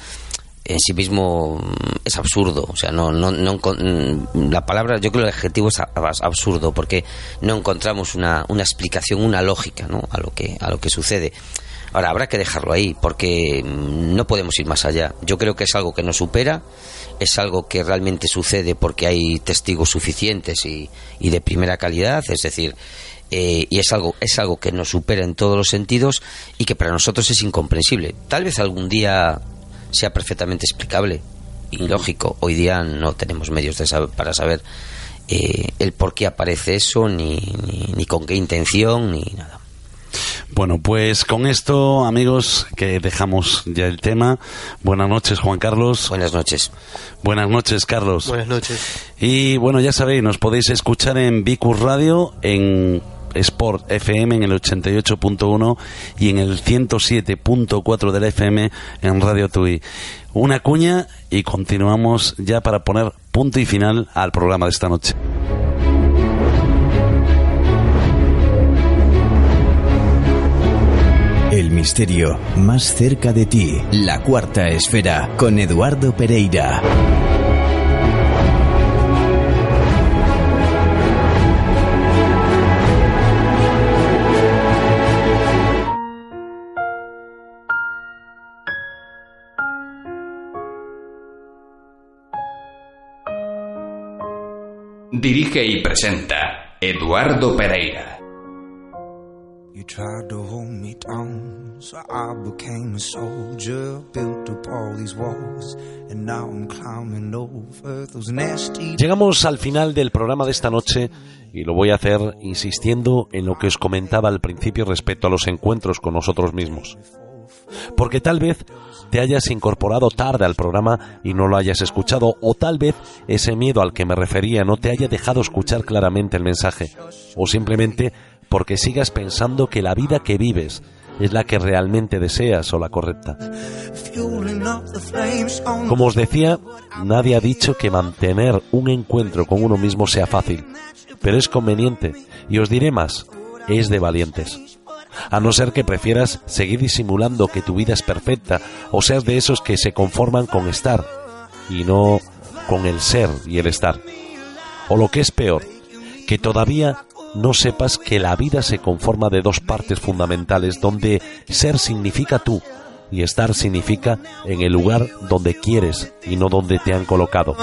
en sí mismo mm, es absurdo. O sea, no, no, no mm, la palabra, yo creo que el adjetivo es absurdo porque no encontramos una, una explicación, una lógica, ¿no? A lo que, a lo que sucede. Ahora habrá que dejarlo ahí porque mm, no podemos ir más allá. Yo creo que es algo que nos supera es algo que realmente sucede porque hay testigos suficientes y, de primera calidad, es decir, eh, y es algo, es algo que nos supera en todos los sentidos y que para nosotros es incomprensible. Tal vez algún día sea perfectamente explicable y lógico. Hoy día no tenemos medios de para saber eh, el por qué aparece eso, ni, ni, con qué intención, ni nada. Bueno, pues con esto, amigos, que dejamos ya el tema. Buenas noches, Juan Carlos. Buenas noches. Buenas noches, Carlos. Buenas noches. Y bueno, ya sabéis, nos podéis escuchar en Vicus Radio, en Sport FM en el 88.1 y en el 107.4 del FM en Radio Tui. Una cuña y continuamos ya para poner punto y final al programa de esta noche. El misterio más cerca de ti. La cuarta esfera con Eduardo Pereira. Dirige y presenta Eduardo Pereira. You tried to hold me down, so I became a soldier, built up all these walls, and now I'm climbing over those nasty. Llegamos al final del programa de esta noche y lo voy a hacer insistiendo en lo que os comentaba al principio respecto a los encuentros con nosotros mismos. Porque tal vez te hayas incorporado tarde al programa y no lo hayas escuchado, o tal vez ese miedo al que me refería no te haya dejado escuchar claramente el mensaje, o simplemente porque sigas pensando que la vida que vives es la que realmente deseas o la correcta. Como os decía, nadie ha dicho que mantener un encuentro con uno mismo sea fácil, pero es conveniente, y os diré más, es de valientes. A no ser que prefieras seguir disimulando que tu vida es perfecta o seas de esos que se conforman con estar y no con el ser y el estar. O lo que es peor, que todavía no sepas que la vida se conforma de dos partes fundamentales donde ser significa tú y estar significa en el lugar donde quieres y no donde te han colocado.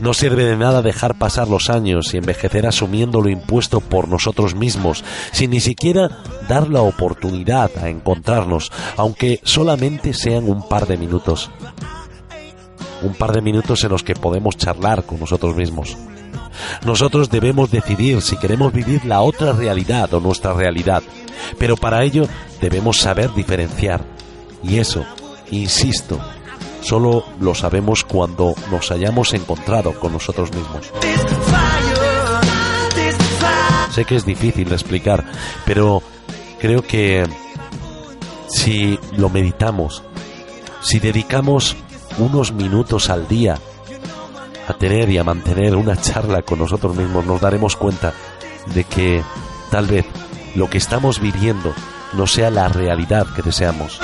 No sirve de nada dejar pasar los años y envejecer asumiendo lo impuesto por nosotros mismos, sin ni siquiera dar la oportunidad a encontrarnos, aunque solamente sean un par de minutos. Un par de minutos en los que podemos charlar con nosotros mismos. Nosotros debemos decidir si queremos vivir la otra realidad o nuestra realidad, pero para ello debemos saber diferenciar. Y eso, insisto, solo lo sabemos cuando nos hayamos encontrado con nosotros mismos. Sé que es difícil de explicar, pero creo que si lo meditamos, si dedicamos unos minutos al día a tener y a mantener una charla con nosotros mismos, nos daremos cuenta de que tal vez lo que estamos viviendo no sea la realidad que deseamos.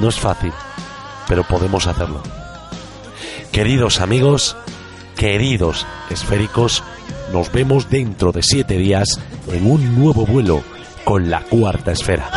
No es fácil, pero podemos hacerlo. Queridos amigos, queridos esféricos, nos vemos dentro de siete días en un nuevo vuelo con la cuarta esfera.